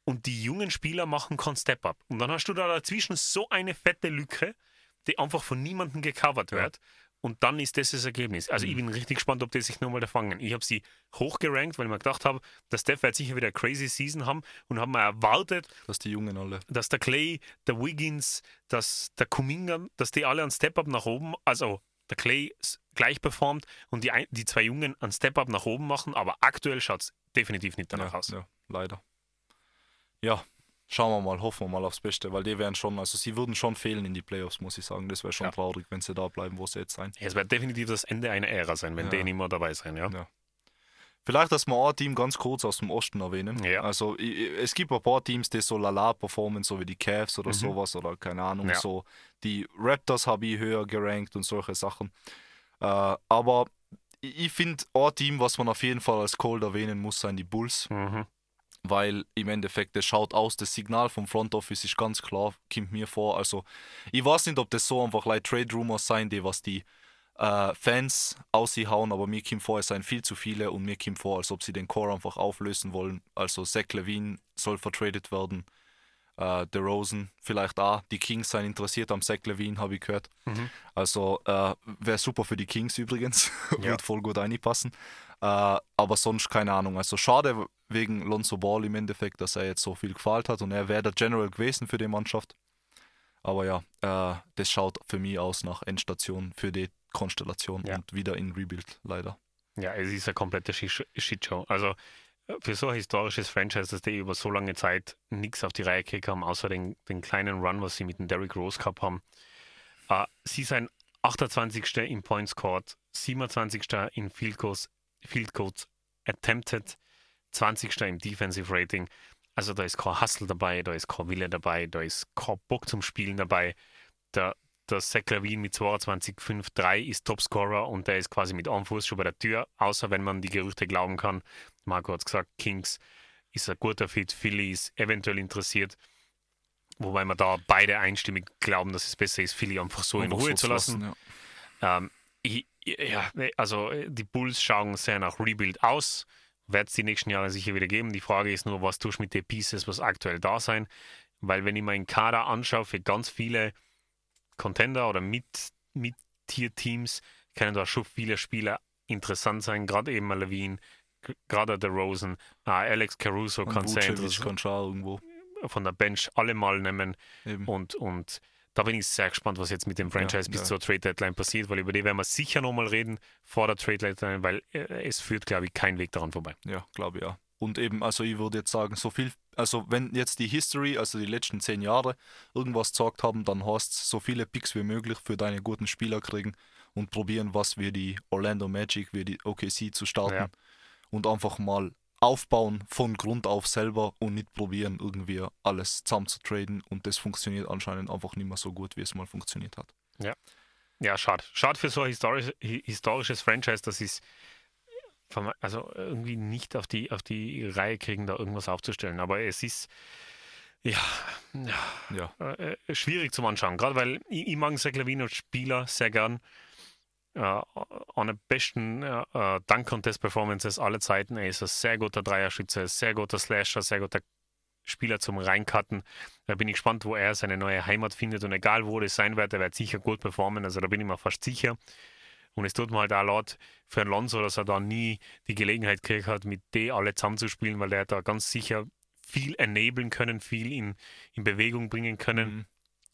Und die jungen Spieler machen keinen Step-Up. Und dann hast du da dazwischen so eine fette Lücke, die einfach von niemandem gecovert wird. Und dann ist das das Ergebnis. Also mhm. ich bin richtig gespannt, ob die sich nochmal da fangen. Ich habe sie hochgerankt, weil ich mir gedacht habe, der Steph wird sicher wieder eine crazy Season haben und haben mir erwartet,
dass die Jungen alle,
dass der Clay, der Wiggins, dass der Kuminga, dass die alle ein Step-Up nach oben, also der Clay gleich performt und die, die zwei Jungen ein Step-Up nach oben machen, aber aktuell schaut es definitiv nicht danach
ja,
aus.
Ja, leider. Ja, schauen wir mal, hoffen wir mal aufs Beste, weil die wären schon, also sie würden schon fehlen in die Playoffs, muss ich sagen. Das wäre schon ja. traurig, wenn sie da bleiben, wo sie jetzt sein.
es wird definitiv das Ende einer Ära sein, wenn ja. die nicht mehr dabei sein, ja. ja.
Vielleicht, dass wir ein Team ganz kurz aus dem Osten erwähnen. Ja. Also es gibt ein paar Teams, die so lala performen, so wie die Cavs oder mhm. sowas oder keine Ahnung, ja. so. Die Raptors habe ich höher gerankt und solche Sachen. Äh, aber ich finde, ein Team, was man auf jeden Fall als Cold erwähnen muss, sein die Bulls. Mhm weil im Endeffekt, das schaut aus, das Signal vom Front Office ist ganz klar, kommt mir vor. Also, ich weiß nicht, ob das so einfach like Trade Rumors sein, die was die äh, Fans hauen, aber mir kommt vor, es seien viel zu viele und mir kommt vor, als ob sie den Core einfach auflösen wollen. Also, Zach Levine soll vertradet werden. Äh, Rosen vielleicht auch. Die Kings seien interessiert am Zach Levine, habe ich gehört. Mhm. Also, äh, wäre super für die Kings übrigens. Ja. Wird voll gut reinpassen. Äh, aber sonst keine Ahnung. Also, schade, wegen Lonzo Ball im Endeffekt, dass er jetzt so viel gefallen hat und er wäre der General gewesen für die Mannschaft. Aber ja, äh, das schaut für mich aus nach Endstation für die Konstellation ja. und wieder in Rebuild leider.
Ja, es ist eine komplette Shitshow. Also für so ein historisches Franchise, dass die über so lange Zeit nichts auf die Reihe gekriegt haben, außer den, den kleinen Run, was sie mit dem Derrick Rose Cup haben. Äh, sie sind 28. in Points Scored, 27. in Field Goals, Field Goals Attempted, 20. im Defensive Rating. Also da ist kein Hustle dabei, da ist kein Wille dabei, da ist kein Bock zum Spielen dabei. Der, der Zach Lavin mit 22,5-3 ist Topscorer und der ist quasi mit einem Fuß schon bei der Tür, außer wenn man die Gerüchte glauben kann. Marco hat gesagt, Kings ist ein guter Fit, Philly ist eventuell interessiert. Wobei wir da beide einstimmig glauben, dass es besser ist, Philly einfach so einfach in Ruhe so zu lassen. lassen ja. Ähm, ich, ja, also die Bulls schauen sehr nach Rebuild aus. Wird es die nächsten Jahre sicher wieder geben. Die Frage ist nur, was tust du mit den Pieces, was aktuell da sein? Weil wenn ich meinen Kader anschaue, für ganz viele Contender oder Mit-Tier-Teams können da schon viele Spieler interessant sein, gerade eben Levine, gerade der Rosen, uh, Alex Caruso kann sein.
kann irgendwo
von der Bench alle mal nehmen. Und, und da bin ich sehr gespannt, was jetzt mit dem Franchise ja, bis ja. zur Trade Deadline passiert, weil über die werden wir sicher nochmal reden vor der Trade Deadline, weil äh, es führt, glaube ich, kein Weg daran vorbei.
Ja, glaube ich ja. Und eben, also ich würde jetzt sagen, so viel, also wenn jetzt die History, also die letzten zehn Jahre, irgendwas gesagt haben, dann hast so viele Picks wie möglich für deine guten Spieler kriegen und probieren, was wir die Orlando Magic, wie die OKC zu starten ja. und einfach mal aufbauen von Grund auf selber und nicht probieren, irgendwie alles zusammen zu traden. Und das funktioniert anscheinend einfach nicht mehr so gut, wie es mal funktioniert hat.
Ja. Ja, schade. Schade für so ein historisch, historisches Franchise, dass es also irgendwie nicht auf die, auf die Reihe kriegen, da irgendwas aufzustellen. Aber es ist ja, ja, ja. Äh, schwierig zum Anschauen. Gerade weil ich, ich mag Zach als Spieler sehr gern äh, einer besten äh, Dunk Contest Performances aller Zeiten. Er ist ein sehr guter Dreierschütze, sehr guter Slasher, sehr guter Spieler zum Reincutten. Da bin ich gespannt, wo er seine neue Heimat findet und egal wo das sein wird, er wird sicher gut performen. Also da bin ich mir fast sicher. Und es tut mir halt auch leid für einen Lonzo, dass er da nie die Gelegenheit gekriegt hat, mit D alle zusammenzuspielen, weil er da ganz sicher viel enablen können, viel in, in Bewegung bringen können. Mhm.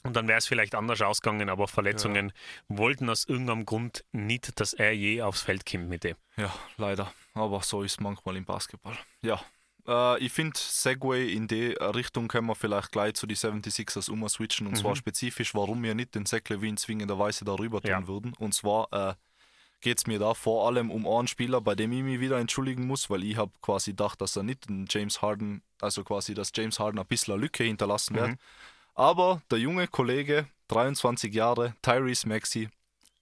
Und dann wäre es vielleicht anders ausgegangen, aber Verletzungen ja. wollten aus irgendeinem Grund nicht, dass er je aufs Feld kommt mit dem.
Ja, leider. Aber so ist es manchmal im Basketball. Ja. Äh, ich finde, Segway in die Richtung können wir vielleicht gleich zu den 76ers umswitchen. Und mhm. zwar spezifisch, warum wir nicht den Zach Levine zwingenderweise darüber tun ja. würden. Und zwar äh, geht es mir da vor allem um einen Spieler, bei dem ich mich wieder entschuldigen muss, weil ich habe quasi gedacht, dass er nicht den James Harden, also quasi, dass James Harden ein bisschen eine Lücke hinterlassen wird. Mhm. Aber der junge Kollege, 23 Jahre, Tyrese Maxi,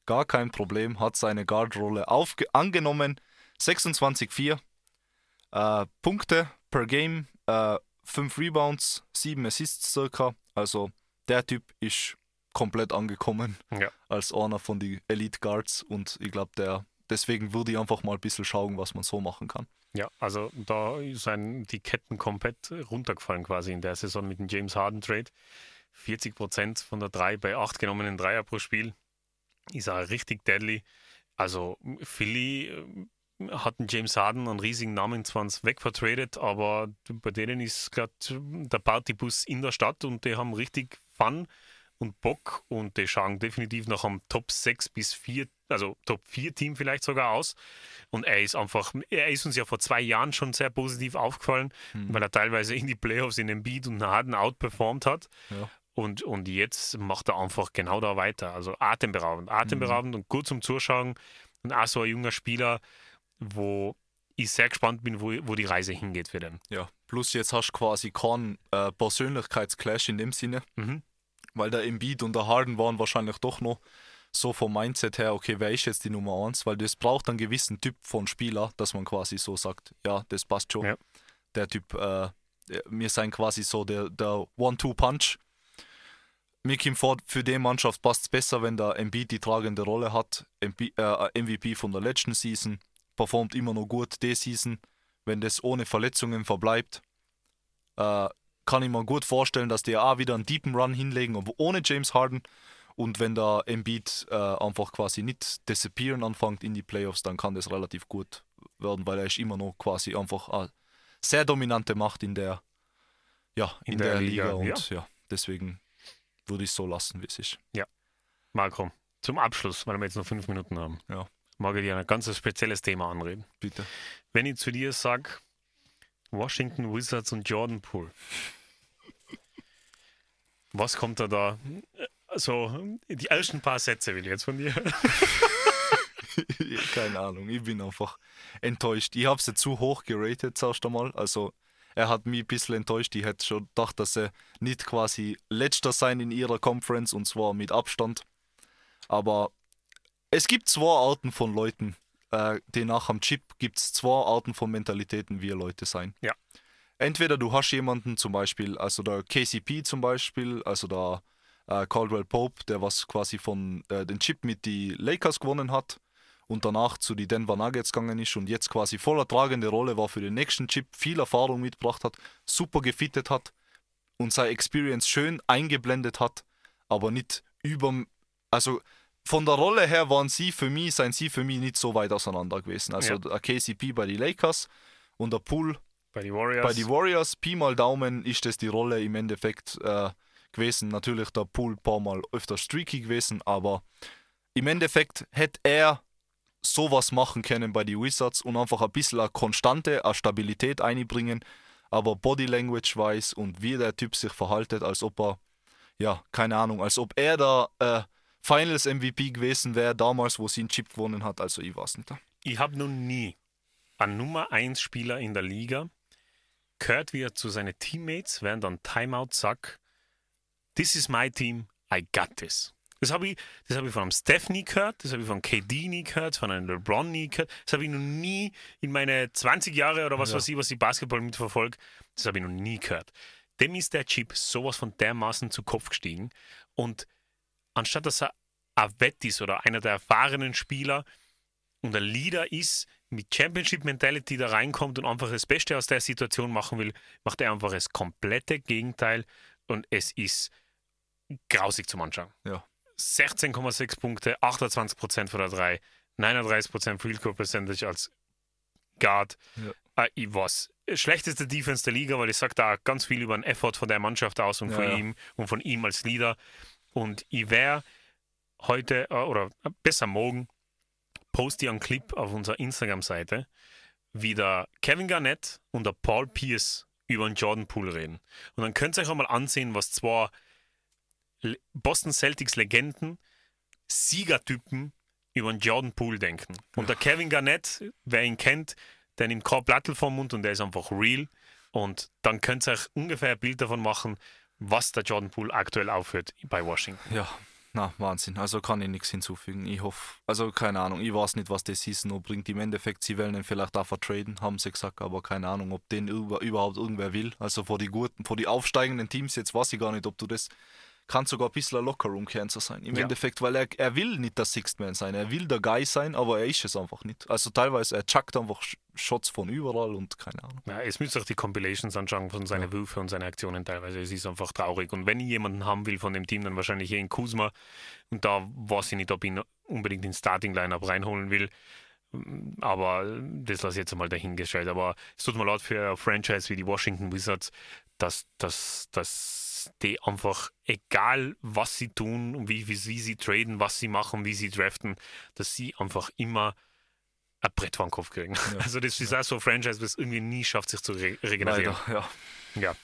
gar kein Problem, hat seine Guardrolle angenommen. 26-4 äh, Punkte per Game, äh, 5 Rebounds, 7 Assists circa. Also der Typ ist komplett angekommen ja. als einer von den Elite Guards und ich glaube, der deswegen würde ich einfach mal ein bisschen schauen, was man so machen kann.
Ja, also da sind die Ketten komplett runtergefallen quasi in der Saison mit dem James Harden Trade. 40 Prozent von der 3 bei 8 genommenen Dreier pro Spiel ist auch richtig deadly. Also Philly äh, hat einen James Harden einen riesigen Namen zwar wegvertradet, aber bei denen ist gerade der Partybus in der Stadt und die haben richtig Fun und Bock und die schauen definitiv nach einem Top 6 bis 4, also Top 4 Team vielleicht sogar aus. Und er ist einfach, er ist uns ja vor zwei Jahren schon sehr positiv aufgefallen, mhm. weil er teilweise in die Playoffs in den Beat und Harden outperformed hat. Ja. Und, und jetzt macht er einfach genau da weiter. Also atemberaubend, atemberaubend mhm. und gut zum Zuschauen. Und auch so ein junger Spieler, wo ich sehr gespannt bin, wo, wo die Reise hingeht für den.
Ja, plus jetzt hast du quasi keinen äh, Persönlichkeitsclash in dem Sinne. Mhm weil der Embiid und der Harden waren wahrscheinlich doch noch so vom Mindset her, okay, wer ist jetzt die Nummer 1? Weil das braucht einen gewissen Typ von Spieler, dass man quasi so sagt, ja, das passt schon. Ja. Der Typ, äh, wir sind quasi so der, der One-Two-Punch. Mir kommt vor, für die Mannschaft passt es besser, wenn der Embiid die tragende Rolle hat. MP, äh, MVP von der letzten Season, performt immer noch gut die Season. Wenn das ohne Verletzungen verbleibt, äh, kann ich mir gut vorstellen, dass die auch wieder einen deepen Run hinlegen, aber ohne James Harden. Und wenn der Embiid äh, einfach quasi nicht disappearen anfängt in die Playoffs, dann kann das relativ gut werden, weil er ist immer noch quasi einfach eine sehr dominante Macht in der, ja, in, in der, der, Liga. Liga. Und ja. ja, deswegen würde ich es so lassen, wie es ist.
Ja. Marco, zum Abschluss, weil wir jetzt noch fünf Minuten haben,
ja.
mag ich dir ein ganz spezielles Thema anreden.
Bitte.
Wenn ich zu dir sage, Washington Wizards und Jordan Poole. Was kommt da da? so, die ersten paar Sätze will ich jetzt von dir.
Keine Ahnung, ich bin einfach enttäuscht. Ich habe sie zu hoch geratet, zuerst einmal. Also, er hat mich ein bisschen enttäuscht. Ich hätte schon gedacht, dass er nicht quasi letzter sein in ihrer Conference und zwar mit Abstand. Aber es gibt zwei Arten von Leuten, äh, die nach dem Chip gibt es zwei Arten von Mentalitäten, wie Leute sein.
Ja.
Entweder du hast jemanden zum Beispiel, also der KCP zum Beispiel, also der äh, Caldwell Pope, der was quasi von äh, den Chip mit die Lakers gewonnen hat und danach zu die Denver Nuggets gegangen ist und jetzt quasi voller tragende Rolle war für den nächsten Chip, viel Erfahrung mitgebracht hat, super gefittet hat und seine Experience schön eingeblendet hat, aber nicht über, also von der Rolle her waren sie für mich, seien sie für mich nicht so weit auseinander gewesen. Also
Ja.
der KCP bei den Lakers und der Pool
Bei den Warriors.
bei den Warriors, Pi mal Daumen, ist das die Rolle im Endeffekt äh, gewesen. Natürlich der Pool ein paar Mal öfter streaky gewesen, aber im Endeffekt hätte er sowas machen können bei den Wizards und einfach ein bisschen eine Konstante, eine Stabilität einbringen, aber Body Language weiß und wie der Typ sich verhaltet, als ob er, ja, keine Ahnung, als ob er der äh, Finals MVP gewesen wäre, damals, wo sie einen Chip gewonnen hat, also ich weiß nicht.
Ich habe noch nie einen Nummer 1 Spieler in der Liga gehört, wie er zu seinen Teammates während einem Timeout sagt, This is my team, I got this. Das habe ich, das hab ich von einem Steph nie gehört, das habe ich von KD nie gehört, von einem LeBron nie gehört. Das habe ich noch nie in meine 20 Jahre oder was
Ja.
weiß ich, was ich Basketball mitverfolge, das habe ich noch nie gehört. Dem ist der Chip sowas von dermaßen zu Kopf gestiegen und anstatt dass er ist oder einer der erfahrenen Spieler und ein Leader ist, mit Championship-Mentality da reinkommt und einfach das Beste aus der Situation machen will, macht er einfach das komplette Gegenteil und es ist grausig zum Anschauen.
Ja.
16,6 Punkte, 28% von der 3, 39% Field Goal Percentage als Guard.
Ja.
Äh, ich weiß, schlechteste Defense der Liga, weil ich sage da ganz viel über den Effort von der Mannschaft aus und
Ja,
von
ja.
ihm und von ihm als Leader. Und ich wäre heute äh, oder besser morgen poste ich einen Clip auf unserer Instagram-Seite, wie der Kevin Garnett und der Paul Pierce über den Jordan Poole reden. Und dann könnt ihr euch auch mal ansehen, was zwei Boston Celtics Legenden, Siegertypen über den Jordan Poole denken. Und der Kevin Garnett, wer ihn kennt, der nimmt kein Plattel vom Mund und der ist einfach real. Und dann könnt ihr euch ungefähr ein Bild davon machen, was der Jordan Poole aktuell aufhört bei Washington.
Ja, na, Wahnsinn. Also kann ich nichts hinzufügen. Ich hoffe, also keine Ahnung, ich weiß nicht, was das Season noch bringt. Im Endeffekt, sie wollen ihn vielleicht auch vertraden, haben sie gesagt, aber keine Ahnung, ob den über, überhaupt irgendwer will. Also vor die guten, vor die aufsteigenden Teams, jetzt weiß ich gar nicht, ob du das. Kann sogar ein bisschen ein Lockerroom-Cancer sein. Im
Ja.
Endeffekt, weil er, er will nicht der Sixth Man sein. Er will der Guy sein, aber er ist es einfach nicht. Also teilweise, er chuckt einfach Shots von überall und keine Ahnung.
Ja, es müsst euch die Compilations anschauen von seinen Würfen und seinen Aktionen teilweise. Es ist einfach traurig. Und wenn ich jemanden haben will von dem Team, dann wahrscheinlich hier in Kuzma. Und da weiß ich nicht, ob ich ihn unbedingt in Starting-Lineup reinholen will. Aber das lasse ich jetzt einmal dahingestellt. Aber es tut mir leid für ein Franchise wie die Washington Wizards, dass, dass, dass die einfach, egal was sie tun wie, wie, wie sie traden, was sie machen, wie sie draften, dass sie einfach immer ein Brett vor den Kopf kriegen. Also das ist auch so ein Franchise, das irgendwie nie schafft, sich zu re regenerieren.
Leider, ja.
Ja.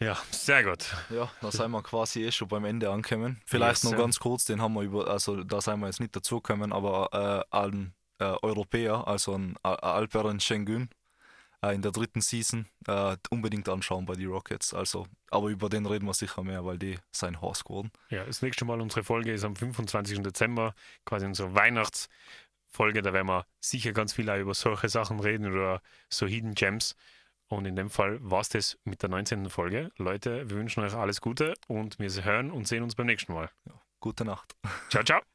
Ja, sehr gut.
Ja, da sind wir quasi eh schon beim Ende angekommen. Vielleicht
Yes,
noch
ja.
ganz kurz, den haben wir über, also da sind wir jetzt nicht dazugekommen, aber äh, ein äh, Europäer, also ein Al- Alperen Schengen äh, in der dritten Season, äh, unbedingt anschauen bei den Rockets. Also, aber über den reden wir sicher mehr, weil die sein Haus geworden.
Ja, das nächste Mal unsere Folge ist am 25. Dezember, quasi unsere Weihnachtsfolge. Da werden wir sicher ganz viel auch über solche Sachen reden oder so Hidden Gems. Und in dem Fall war es das mit der 19. Folge. Leute, wir wünschen euch alles Gute und wir hören und sehen uns beim nächsten Mal.
Gute Nacht.
Ciao, ciao.